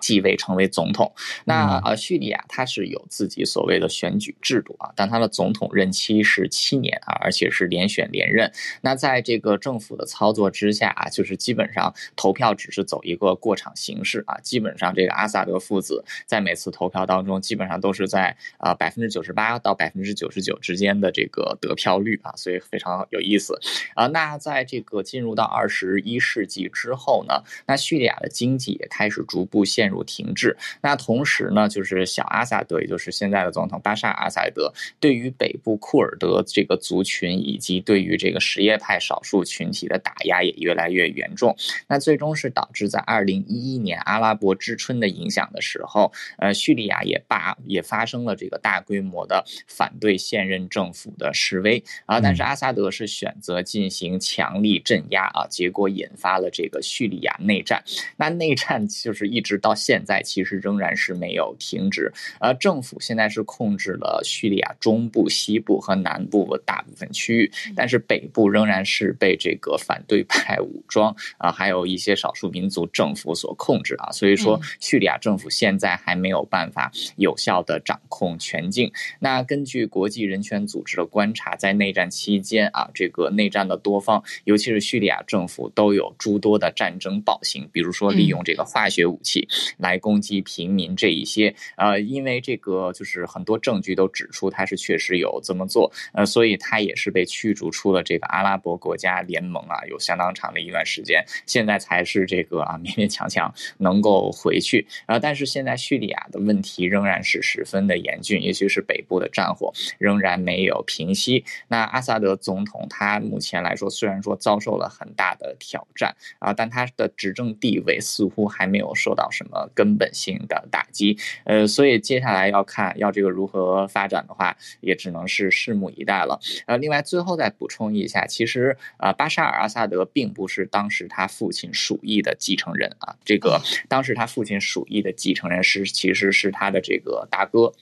继位成为总统，那呃，叙利亚它是有自己所谓的选举制度啊，但它的总统任期是七年啊，而且是连选连任。那在这个政府的操作之下啊，就是基本上投票只是走一个过场形式啊，基本上这个阿萨德父子在每次投票当中，基本上都是在啊百分之九十八到百分之九十九之间的这个得票率啊，所以非常有意思啊。那在这个进入到二十一世纪之后呢，那叙利亚的经济也开始逐步陷入停滞。那同时呢，就是小阿萨德，也就是现在的总统巴沙尔阿萨德，对于北部库尔德这个族群以及对于这个什叶派少数群体的打压也越来越严重。那最终是导致在二零一一年阿拉伯之春的影响的时候，呃，叙利亚也罢也发生了这个大规模的反对现任政府的示威啊。但是阿萨德是选择进行强力镇压啊，结果引发了这个叙利亚内战。那内战就是一直。到现在其实仍然是没有停止，而，政府现在是控制了叙利亚中部、西部和南部大部分区域，但是北部仍然是被这个反对派武装啊，还有一些少数民族政府所控制啊，所以说叙利亚政府现在还没有办法有效的掌控全境。那根据国际人权组织的观察，在内战期间啊，这个内战的多方，尤其是叙利亚政府，都有诸多的战争暴行，比如说利用这个化学武器。来攻击平民这一些，呃，因为这个就是很多证据都指出他是确实有这么做，呃，所以他也是被驱逐出了这个阿拉伯国家联盟啊，有相当长的一段时间，现在才是这个啊勉勉强强能够回去，啊，但是现在叙利亚的问题仍然是十分的严峻，尤其是北部的战火仍然没有平息。那阿萨德总统他目前来说虽然说遭受了很大的挑战啊，但他的执政地位似乎还没有受到什么。呃，根本性的打击，呃，所以接下来要看要这个如何发展的话，也只能是拭目以待了。呃，另外最后再补充一下，其实啊，巴沙尔阿萨德并不是当时他父亲鼠疫的继承人啊，这个当时他父亲鼠疫的继承人是其实是他的这个大哥。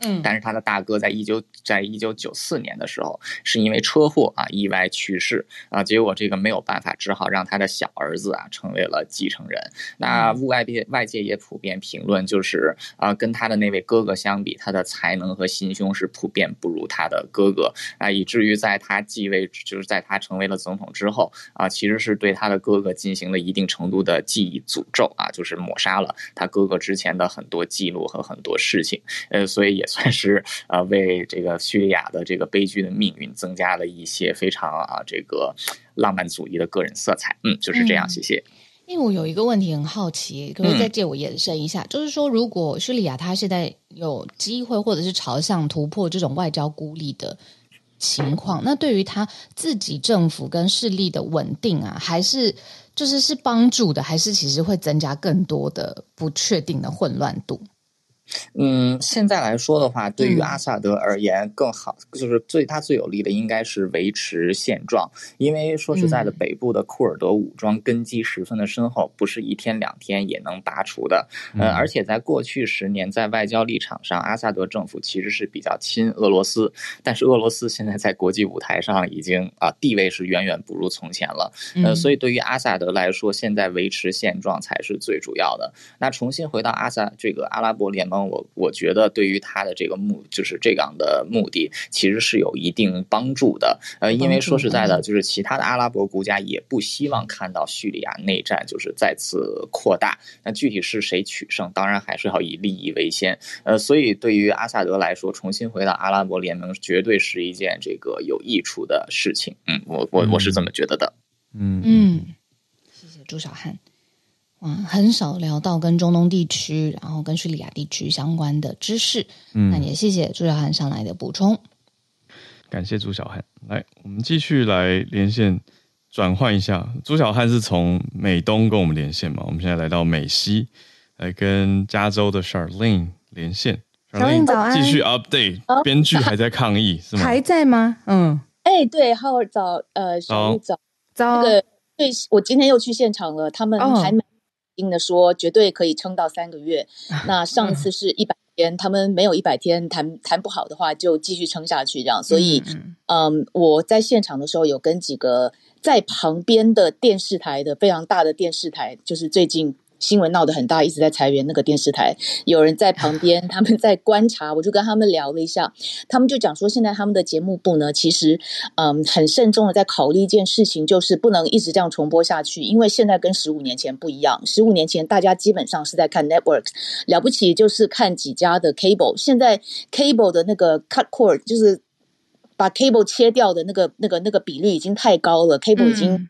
嗯，但是他的大哥在一九在一九九四年的时候，是因为车祸啊意外去世啊，结果这个没有办法，只好让他的小儿子啊成为了继承人。那外界外界也普遍评论，就是啊，跟他的那位哥哥相比，他的才能和心胸是普遍不如他的哥哥啊，以至于在他继位，就是在他成为了总统之后啊，其实是对他的哥哥进行了一定程度的记忆诅咒啊，就是抹杀了他哥哥之前的很多记录和很多事情，呃，所以也。算是啊，为这个叙利亚的这个悲剧的命运增加了一些非常啊这个浪漫主义的个人色彩。嗯，就是这样。谢谢。因为我有一个问题很好奇，可不可以再借我延伸一下？嗯、就是说，如果叙利亚它现在有机会或者是朝向突破这种外交孤立的情况，那对于他自己政府跟势力的稳定啊，还是就是是帮助的，还是其实会增加更多的不确定的混乱度？嗯，现在来说的话，对于阿萨德而言，更好就是对他最有利的应该是维持现状，因为说实在的，北部的库尔德武装根基十分的深厚，不是一天两天也能拔除的。呃，而且在过去十年，在外交立场上，阿萨德政府其实是比较亲俄罗斯，但是俄罗斯现在在国际舞台上已经啊地位是远远不如从前了。呃，所以对于阿萨德来说，现在维持现状才是最主要的。那重新回到阿萨这个阿拉伯联盟。程，我我觉得对于他的这个目就是这样的目的，其实是有一定帮助的。呃，因为说实在的，就是其他的阿拉伯国家也不希望看到叙利亚内战就是再次扩大。那具体是谁取胜，当然还是要以利益为先。呃，所以对于阿萨德来说，重新回到阿拉伯联盟，绝对是一件这个有益处的事情。嗯，我我我是这么觉得的。嗯嗯，谢谢朱小汉。哇，很少聊到跟中东地区，然后跟叙利亚地区相关的知识。嗯，那也谢谢朱小汉上来的补充。感谢朱小汉。来，我们继续来连线，转换一下。朱小汉是从美东跟我们连线嘛？我们现在来到美西，来跟加州的 Charlene 连线。Charlene 早安，继续 update。编剧还在抗议是吗？还在吗？嗯，哎，对，Howard 早，呃，早早早。这个对，我今天又去现场了，他们还没。的说绝对可以撑到三个月。那上次是一百天，他们没有一百天谈谈不好的话，就继续撑下去这样。所以，嗯，我在现场的时候有跟几个在旁边的电视台的非常大的电视台，就是最近。新闻闹得很大，一直在裁员。那个电视台有人在旁边，他们在观察。我就跟他们聊了一下，他们就讲说，现在他们的节目部呢，其实嗯很慎重的在考虑一件事情，就是不能一直这样重播下去，因为现在跟十五年前不一样。十五年前大家基本上是在看 networks，了不起就是看几家的 cable。现在 cable 的那个 cut cord 就是把 cable 切掉的那个那个那个比率已经太高了，cable 已经。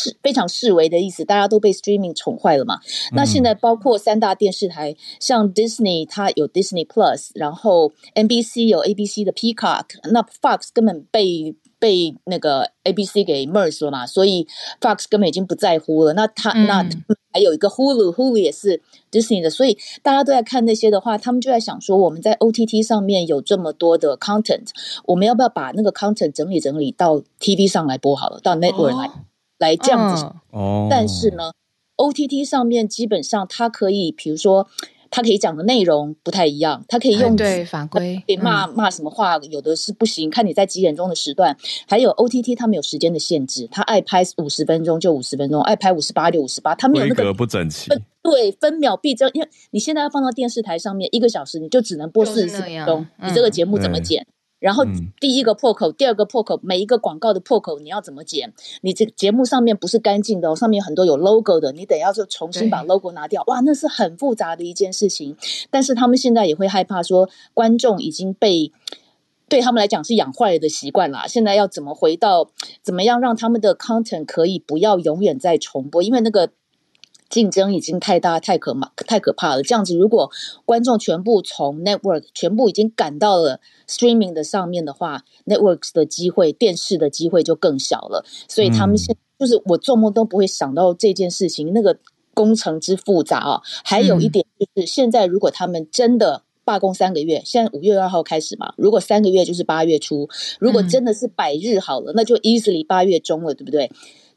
嗯是非常示威的意思，大家都被 streaming 宠坏了嘛。嗯、那现在包括三大电视台，像 Disney 它有 Disney Plus，然后 NBC 有 ABC 的 Peacock，那 Fox 根本被被那个 ABC 给 merge 了嘛，所以 Fox 根本已经不在乎了。那他、嗯、那还有一个 Hulu，Hulu 也是 Disney 的，所以大家都在看那些的话，他们就在想说，我们在 OTT 上面有这么多的 content，我们要不要把那个 content 整理整理到 TV 上来播好了，到 network 来。哦来这样子，哦，但是呢，OTT 上面基本上它可以，比如说，它可以讲的内容不太一样，它可以用对法规，可以骂骂什么话，有的是不行，看你在几点钟的时段。还有 OTT 他们有时间的限制，他爱拍五十分钟就五十分钟，爱拍五十八就五十八，他没有那个规格不整齐，对，分秒必争。因为你现在要放到电视台上面，一个小时你就只能播四十四分钟，你这个节目怎么剪？然后第一个破口，嗯、第二个破口，每一个广告的破口你要怎么剪？你这个节目上面不是干净的，哦上面很多有 logo 的，你得要就重新把 logo 拿掉。哇，那是很复杂的一件事情。但是他们现在也会害怕说，观众已经被对他们来讲是养坏了的习惯啦。现在要怎么回到，怎么样让他们的 content 可以不要永远在重播？因为那个。竞争已经太大，太可怕，太可怕了。这样子，如果观众全部从 network 全部已经赶到了 streaming 的上面的话，networks 的机会，电视的机会就更小了。所以他们现就是我做梦都不会想到这件事情，那个工程之复杂啊。还有一点就是，现在如果他们真的罢工三个月，现在五月二号开始嘛，如果三个月就是八月初，如果真的是百日好了，那就 easily 八月中了，对不对？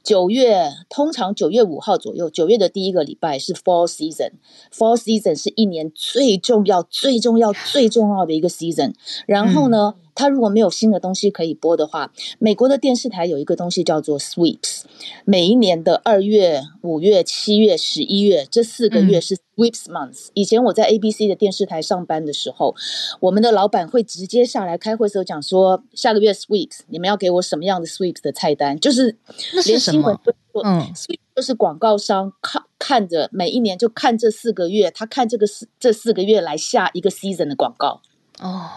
九月通常九月五号左右，九月的第一个礼拜是 Fall Season。Fall Season 是一年最重要、最重要、最重要的一个 Season。然后呢，他如果没有新的东西可以播的话，美国的电视台有一个东西叫做 Sweeps，每一年的二月、五月、七月、十一月这四个月是 Sweeps Months。以前我在 ABC 的电视台上班的时候，我们的老板会直接下来开会时候讲说，下个月 Sweeps，你们要给我什么样的 Sweeps 的菜单？就是连新闻都说，嗯，Sweeps 就是广告商看看着每一年就看这四个月，他看这个四这四个月来下一个 Season 的广告哦。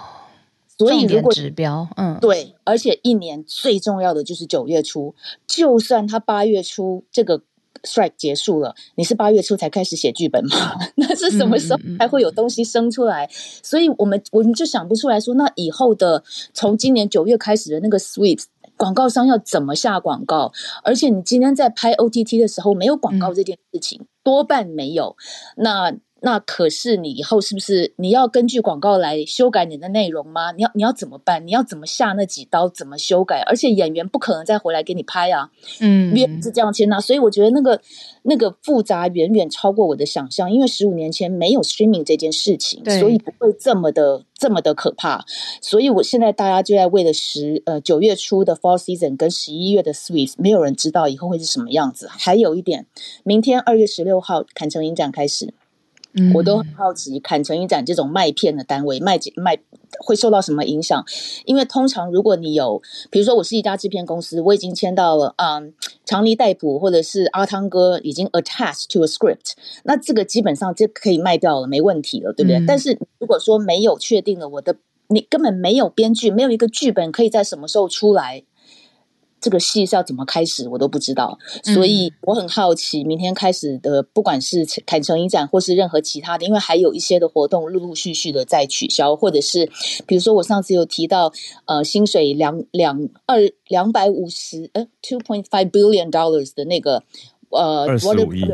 所以，如果指标，嗯，对，而且一年最重要的就是九月初，就算他八月初这个 strike 结束了，你是八月初才开始写剧本吗？那是什么时候才会有东西生出来？嗯嗯嗯，所以我们我们就想不出来说，那以后的从今年九月开始的那个 Sweeps 广告商要怎么下广告？而且你今天在拍 OTT 的时候没有广告这件事情，嗯、多半没有。那。那可是你以后是不是你要根据广告来修改你的内容吗？你要你要怎么办？你要怎么下那几刀？怎么修改？而且演员不可能再回来给你拍啊，嗯，约是这样签啊。所以我觉得那个那个复杂远远超过我的想象，因为十五年前没有 streaming 这件事情，所以不会这么的这么的可怕。所以我现在大家就在为了十呃九月初的 Fall Season 跟十一月的 Sweeps，没有人知道以后会是什么样子。还有一点，明天二月十六号坎城影展开始。嗯，我都很好奇，砍成一盏这种卖片的单位卖卖会受到什么影响？因为通常如果你有，比如说我是一家制片公司，我已经签到了，嗯，长尼戴普或者是阿汤哥已经 attached to a script，那这个基本上就可以卖掉了，没问题了，对不对？嗯、但是如果说没有确定了，我的你根本没有编剧，没有一个剧本可以在什么时候出来。这个戏是要怎么开始，我都不知道，所以我很好奇，明天开始的，不管是坎城影展或是任何其他的，因为还有一些的活动陆陆续续的在取消，或者是比如说我上次有提到，呃，薪水两两二两百五十呃 two point five billion dollars 的那个呃。二十五亿。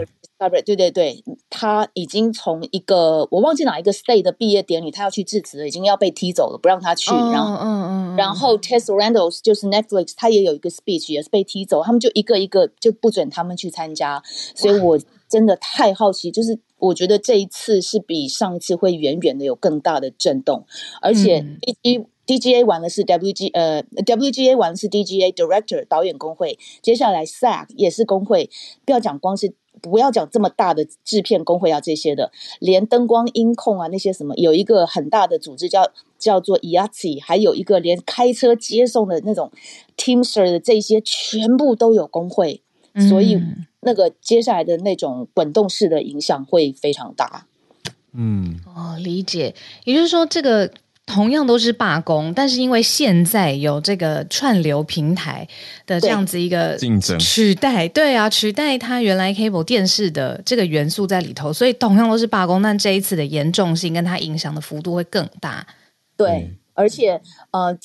对对对，他已经从一个我忘记哪一个 state 的毕业典礼，他要去致辞了，已经要被踢走了，不让他去。然后，嗯嗯，然后 Tess Randall 就是 Netflix，他也有一个 speech 也是被踢走，他们就一个一个就不准他们去参加。所以我真的太好奇，就是我觉得这一次是比上一次会远远的有更大的震动，而且 D DGA 玩的是 WG 呃 WGA 玩的是 DGA Director 导演工会，接下来 SAG 也是工会，不要讲光是。不要讲这么大的制片工会啊，这些的，连灯光音控啊那些什么，有一个很大的组织叫叫做 IATSE，还有一个连开车接送的那种 Teamster 的这些，全部都有工会，所以那个接下来的那种滚动式的影响会非常大。嗯，哦，理解，也就是说这个。同样都是罢工，但是因为现在有这个串流平台的这样子一个竞争取代，对啊，取代它原来 cable 电视的这个元素在里头，所以同样都是罢工，但这一次的严重性跟它影响的幅度会更大，对。嗯而且，呃，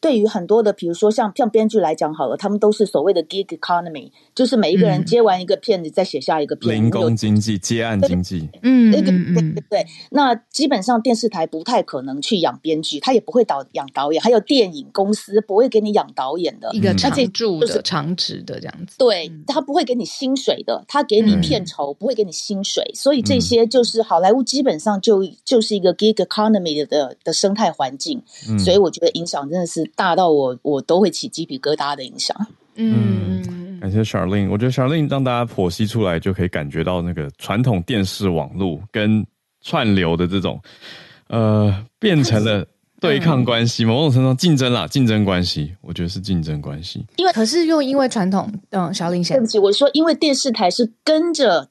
对于很多的，比如说像像编剧来讲好了，他们都是所谓的 gig economy，就是每一个人接完一个片子，再写下一个片子，零工经济、接案经济。嗯，那个对对对。那基本上电视台不太可能去养编剧，他也不会导养导演，还有电影公司不会给你养导演的一个常驻的、长职的这样子。对，他不会给你薪水的，他给你片酬，不会给你薪水。所以这些就是好莱坞基本上就就是一个 gig economy 的的生态环境。嗯、所以我觉得影响真的是大到我我都会起鸡皮疙瘩的影响。嗯，感谢 Charlene，我觉得 Charlene 让大家剖析出来，就可以感觉到那个传统电视网络跟串流的这种呃变成了对抗关系，某种程度竞争啦，竞争关系，我觉得是竞争关系。因为可是又因为传统，嗯，小林先，对不起，我说因为电视台是跟着。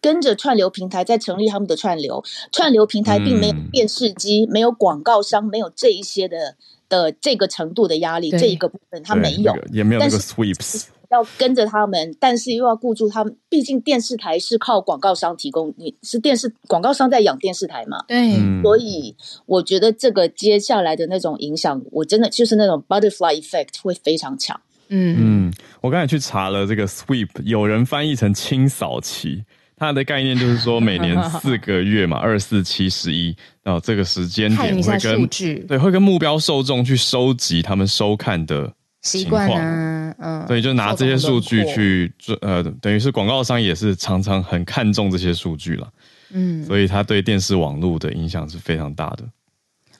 跟着串流平台在成立他们的串流，串流平台并没有电视机，嗯、没有广告商，没有这一些的的这个程度的压力，这一个部分他没有，那个、也没有那个 sweeps，要跟着他们，但是又要顾住他们，毕竟电视台是靠广告商提供，你是电视广告商在养电视台嘛？对，所以我觉得这个接下来的那种影响，我真的就是那种 butterfly effect 会非常强。嗯嗯，我刚才去查了这个 sweep，有人翻译成清扫期。它的概念就是说，每年四个月嘛，二四七十一，然后这个时间点会跟对会跟目标受众去收集他们收看的习惯啊，嗯，对，就拿这些数据去做，呃，等于是广告商也是常常很看重这些数据了，嗯，所以它对电视网络的影响是非常大的。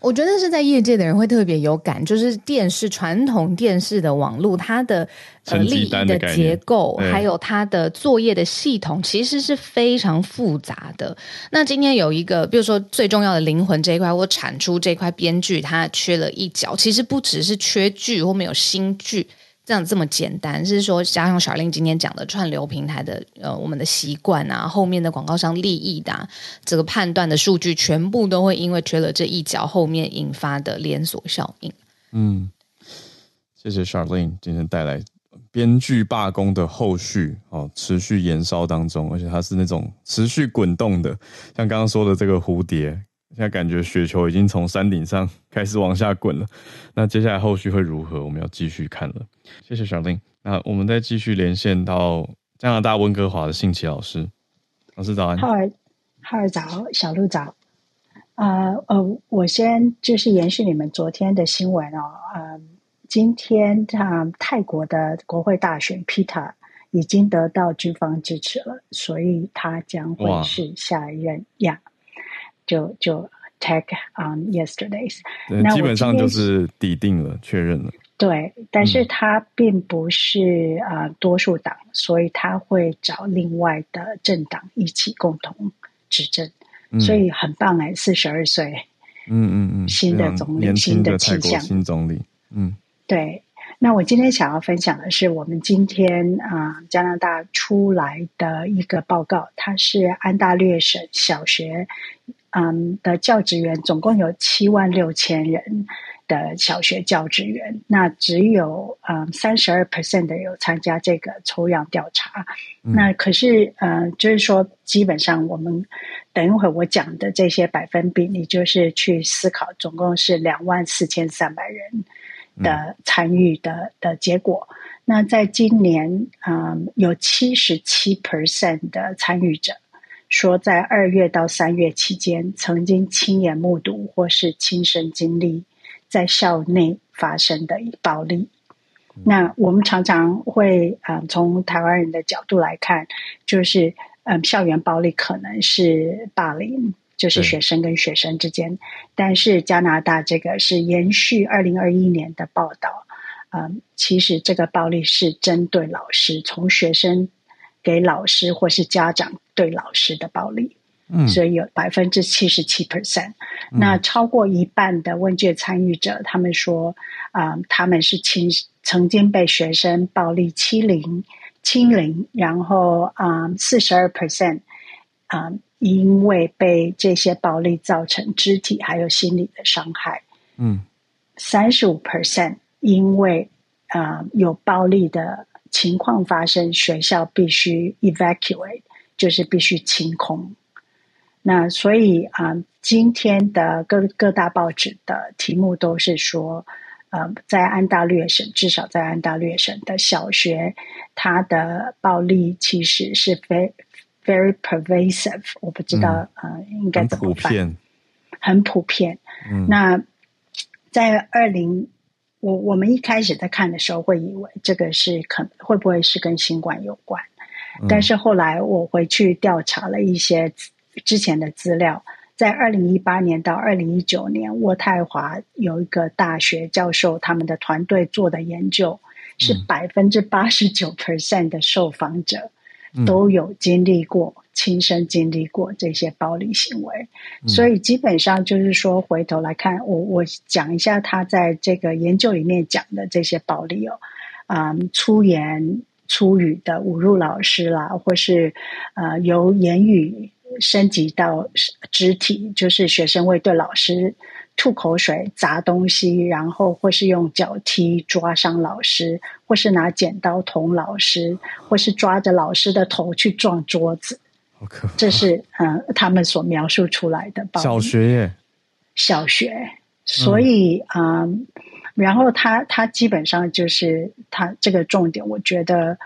我觉得是在业界的人会特别有感，就是电视传统电视的网络，它的呃利益的结构，还有它的作业的系统，其实是非常复杂的。那今天有一个，比如说最重要的灵魂这一块，或产出这块编剧，它缺了一角，其实不只是缺剧或没有新剧。这样这么简单，是说加上 Charlene 今天讲的串流平台的呃，我们的习惯啊，后面的广告商利益的、啊、这个判断的数据，全部都会因为缺了这一角，后面引发的连锁效应。嗯，谢谢 Charlene 今天带来编剧罢工的后续哦，持续延烧当中，而且它是那种持续滚动的，像刚刚说的这个蝴蝶。现在感觉雪球已经从山顶上开始往下滚了，那接下来后续会如何？我们要继续看了。谢谢小丁。那我们再继续连线到加拿大温哥华的信奇老师。老师早安。浩尔，浩尔早，小鹿早。啊、呃，呃，我先就是延续你们昨天的新闻哦。呃，今天啊、呃，泰国的国会大选，Peter 已经得到军方支持了，所以他将会是下一任呀。就就 take on yesterday's，那基本上就是底定了，确认了。对，但是他并不是啊、呃、多数党，所以他会找另外的政党一起共同执政。嗯、所以很棒哎，四十二岁，嗯嗯嗯，新的总理，新的气象，新总理，嗯，对。那我今天想要分享的是，我们今天啊、呃、加拿大出来的一个报告，它是安大略省小学嗯的教职员，总共有七万六千人的小学教职员，那只有嗯三十二 percent 的有参加这个抽样调查。嗯、那可是呃，就是说，基本上我们等一会儿我讲的这些百分比，你就是去思考，总共是两万四千三百人。的参与的的结果，那在今年，嗯，有七十七 percent 的参与者说，在二月到三月期间，曾经亲眼目睹或是亲身经历在校内发生的暴力。那我们常常会，嗯，从台湾人的角度来看，就是，嗯，校园暴力可能是霸凌。就是学生跟学生之间，但是加拿大这个是延续二零二一年的报道，嗯，其实这个暴力是针对老师，从学生给老师或是家长对老师的暴力，嗯，所以有百分之七十七 percent，那超过一半的问卷参与者，他们说，啊，他们是亲曾经被学生暴力欺凌、欺凌，然后啊，四十二 percent，啊。因为被这些暴力造成肢体还有心理的伤害，嗯，三十五 percent 因为啊、呃、有暴力的情况发生，学校必须 evacuate，就是必须清空。那所以啊、呃，今天的各各大报纸的题目都是说，呃，在安大略省，至少在安大略省的小学，它的暴力其实是非。Very pervasive，我不知道，嗯、呃，应该怎么办？很普遍。很普遍。嗯、那在二零，我我们一开始在看的时候，会以为这个是可会不会是跟新冠有关？嗯、但是后来我回去调查了一些之前的资料，在二零一八年到二零一九年，渥太华有一个大学教授他们的团队做的研究，是百分之八十九 percent 的受访者。都有经历过，亲身经历过这些暴力行为，嗯、所以基本上就是说，回头来看，我我讲一下他在这个研究里面讲的这些暴力哦，嗯，粗言粗语的侮辱老师啦，或是呃由言语升级到肢体，就是学生会对老师。吐口水、砸东西，然后或是用脚踢、抓伤老师，或是拿剪刀捅老师，或是抓着老师的头去撞桌子。这是嗯，他们所描述出来的暴力。小学耶，小学。所以嗯，嗯，然后他他基本上就是他这个重点，我觉得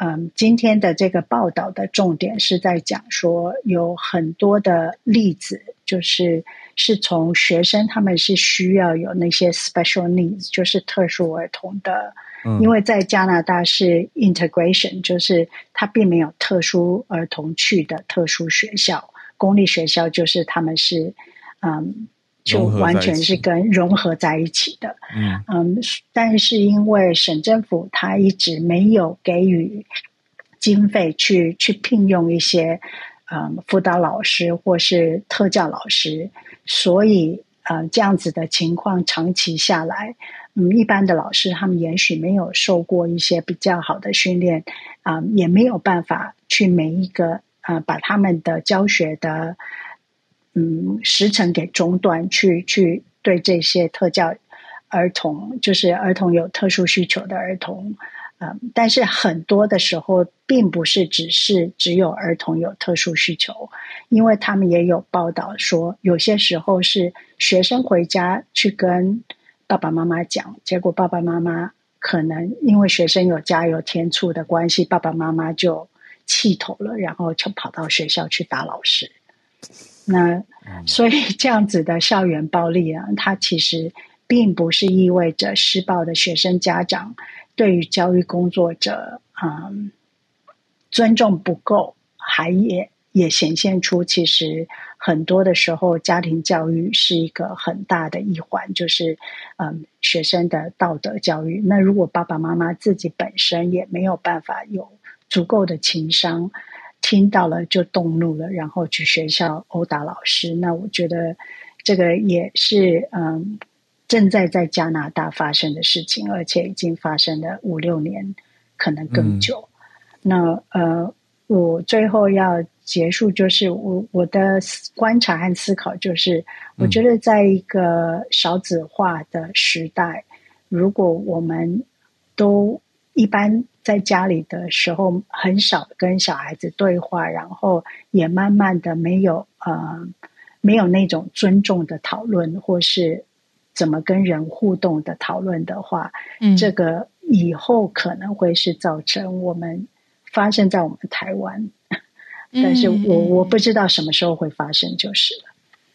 嗯，今天的这个报道的重点是在讲说有很多的例子，就是。是从学生，他们是需要有那些 special needs，就是特殊儿童的，嗯、因为在加拿大是 integration，就是他并没有特殊儿童去的特殊学校，公立学校就是他们是，嗯，就完全是跟融合在一起的，嗯。嗯，但是因为省政府他一直没有给予经费去去聘用一些，嗯，辅导老师或是特教老师。所以，呃，这样子的情况长期下来，嗯，一般的老师他们也许没有受过一些比较好的训练，啊、也没有办法去每一个，呃，把他们的教学的，嗯，时程给中断，去去对这些特教儿童，就是儿童有特殊需求的儿童。嗯，但是很多的时候，并不是只是只有儿童有特殊需求，因为他们也有报道说，有些时候是学生回家去跟爸爸妈妈讲，结果爸爸妈妈可能因为学生有加油添醋的关系，爸爸妈妈就气头了，然后就跑到学校去打老师。那所以这样子的校园暴力啊，它其实并不是意味着施暴的学生家长。对于教育工作者，嗯，尊重不够，还也也显现出，其实很多的时候，家庭教育是一个很大的一环，就是嗯，学生的道德教育。那如果爸爸妈妈自己本身也没有办法有足够的情商，听到了就动怒了，然后去学校殴打老师。那我觉得这个也是嗯，正在在加拿大发生的事情，而且已经发生了五六年，可能更久。嗯、那呃，我最后要结束，就是我我的观察和思考，就是我觉得在一个少子化的时代，嗯、如果我们都一般。在家里的时候，很少跟小孩子对话，然后也慢慢的没有呃，没有那种尊重的讨论，或是怎么跟人互动的讨论的话，嗯，这个以后可能会是造成我们发生在我们台湾，嗯、但是我我不知道什么时候会发生，就是了。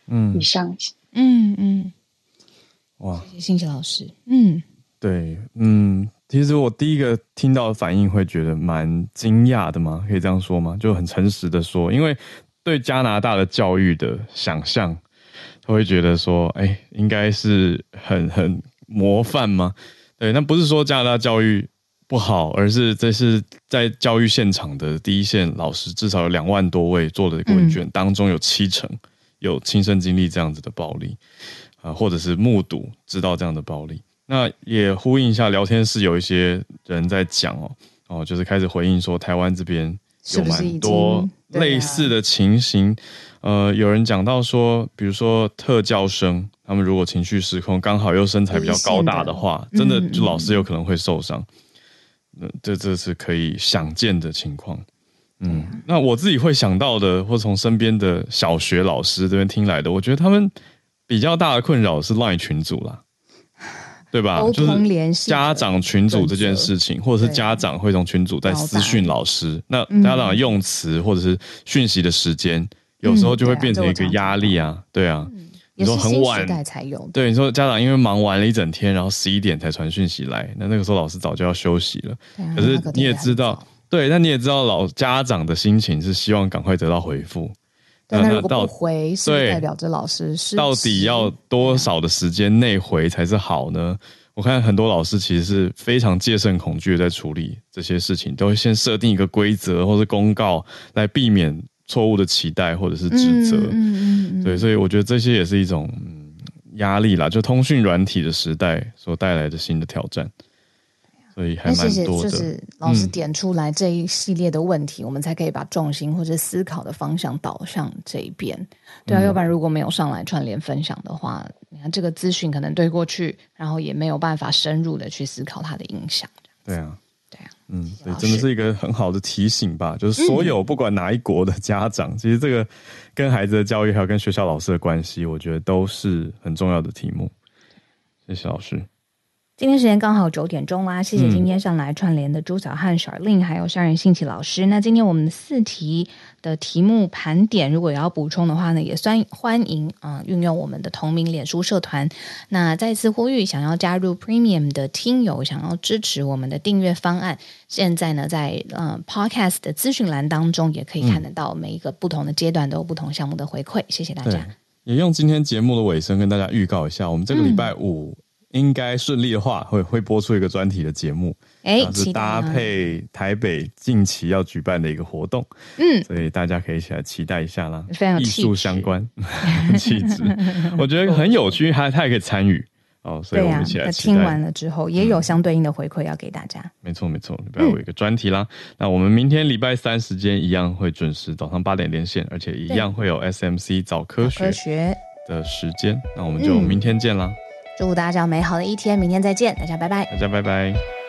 嗯，以上，嗯嗯，哇，谢谢信奇老师，嗯，对，嗯。其实我第一个听到的反应会觉得蛮惊讶的嘛？可以这样说吗？就很诚实的说，因为对加拿大的教育的想象，他会觉得说，哎，应该是很很模范吗？对，那不是说加拿大教育不好，而是这是在教育现场的第一线老师，至少有两万多位做的问卷当中，有七成有亲身经历这样子的暴力啊，或者是目睹知道这样的暴力。那也呼应一下，聊天室有一些人在讲哦，哦，就是开始回应说，台湾这边有蛮多类似的情形。啊、呃，有人讲到说，比如说特教生，他们如果情绪失控，刚好又身材比较高大的话，的真的就老师有可能会受伤。那、嗯、这这是可以想见的情况。嗯，啊、那我自己会想到的，或从身边的小学老师这边听来的，我觉得他们比较大的困扰是 LINE 群组啦。对吧？就是家长群组这件事情，或者是家长会从群组在私讯老师，那家长用词或者是讯息的时间，有时候就会变成一个压力啊。对啊，你说很晚才有，对，你说家长因为忙完了一整天，然后十一点才传讯息来，那那个时候老师早就要休息了。可是你也知道，对，那你也知道老家长的心情是希望赶快得到回复。但他如果不回，是代表着老师是到底要多少的时间内回才是好呢？我看很多老师其实是非常戒慎恐惧的在处理这些事情，都会先设定一个规则或是公告来避免错误的期待或者是指责。嗯嗯嗯。对，所以我觉得这些也是一种压力啦，就通讯软体的时代所带来的新的挑战。所以还蛮多的，就是老师点出来这一系列的问题，嗯、我们才可以把重心或者思考的方向导向这一边。对啊，嗯、要不然如果没有上来串联分享的话，你看这个资讯可能对过去，然后也没有办法深入的去思考它的影响。对啊，对啊，嗯，对，真的是一个很好的提醒吧。就是所有不管哪一国的家长，嗯、其实这个跟孩子的教育还有跟学校老师的关系，我觉得都是很重要的题目。谢谢老师。今天时间刚好九点钟啦，谢谢今天上来串联的朱小汉、Charlene 还有商人信奇老师。那今天我们四题的题目盘点，如果要补充的话呢，也算欢迎啊、呃，运用我们的同名脸书社团。那再次呼吁，想要加入 Premium 的听友，想要支持我们的订阅方案，现在呢，在呃 Podcast 的资讯栏当中，也可以看得到每一个不同的阶段都有不同项目的回馈。谢谢大家。也用今天节目的尾声跟大家预告一下，我们这个礼拜五。嗯应该顺利的话，会会播出一个专题的节目，哎，是搭配台北近期要举办的一个活动，嗯，所以大家可以一起来期待一下啦。非常艺术相关 气质，我觉得很有趣，他他也可以参与哦，所以我们一起来。听完了之后，也有相对应的回馈要给大家。没错没错，礼拜五有一个专题啦。那我们明天礼拜三时间一样会准时早上八点连线，而且一样会有 SMC 早科学的时间。那我们就明天见啦。祝大家美好的一天，明天再见，大家拜拜，大家拜拜。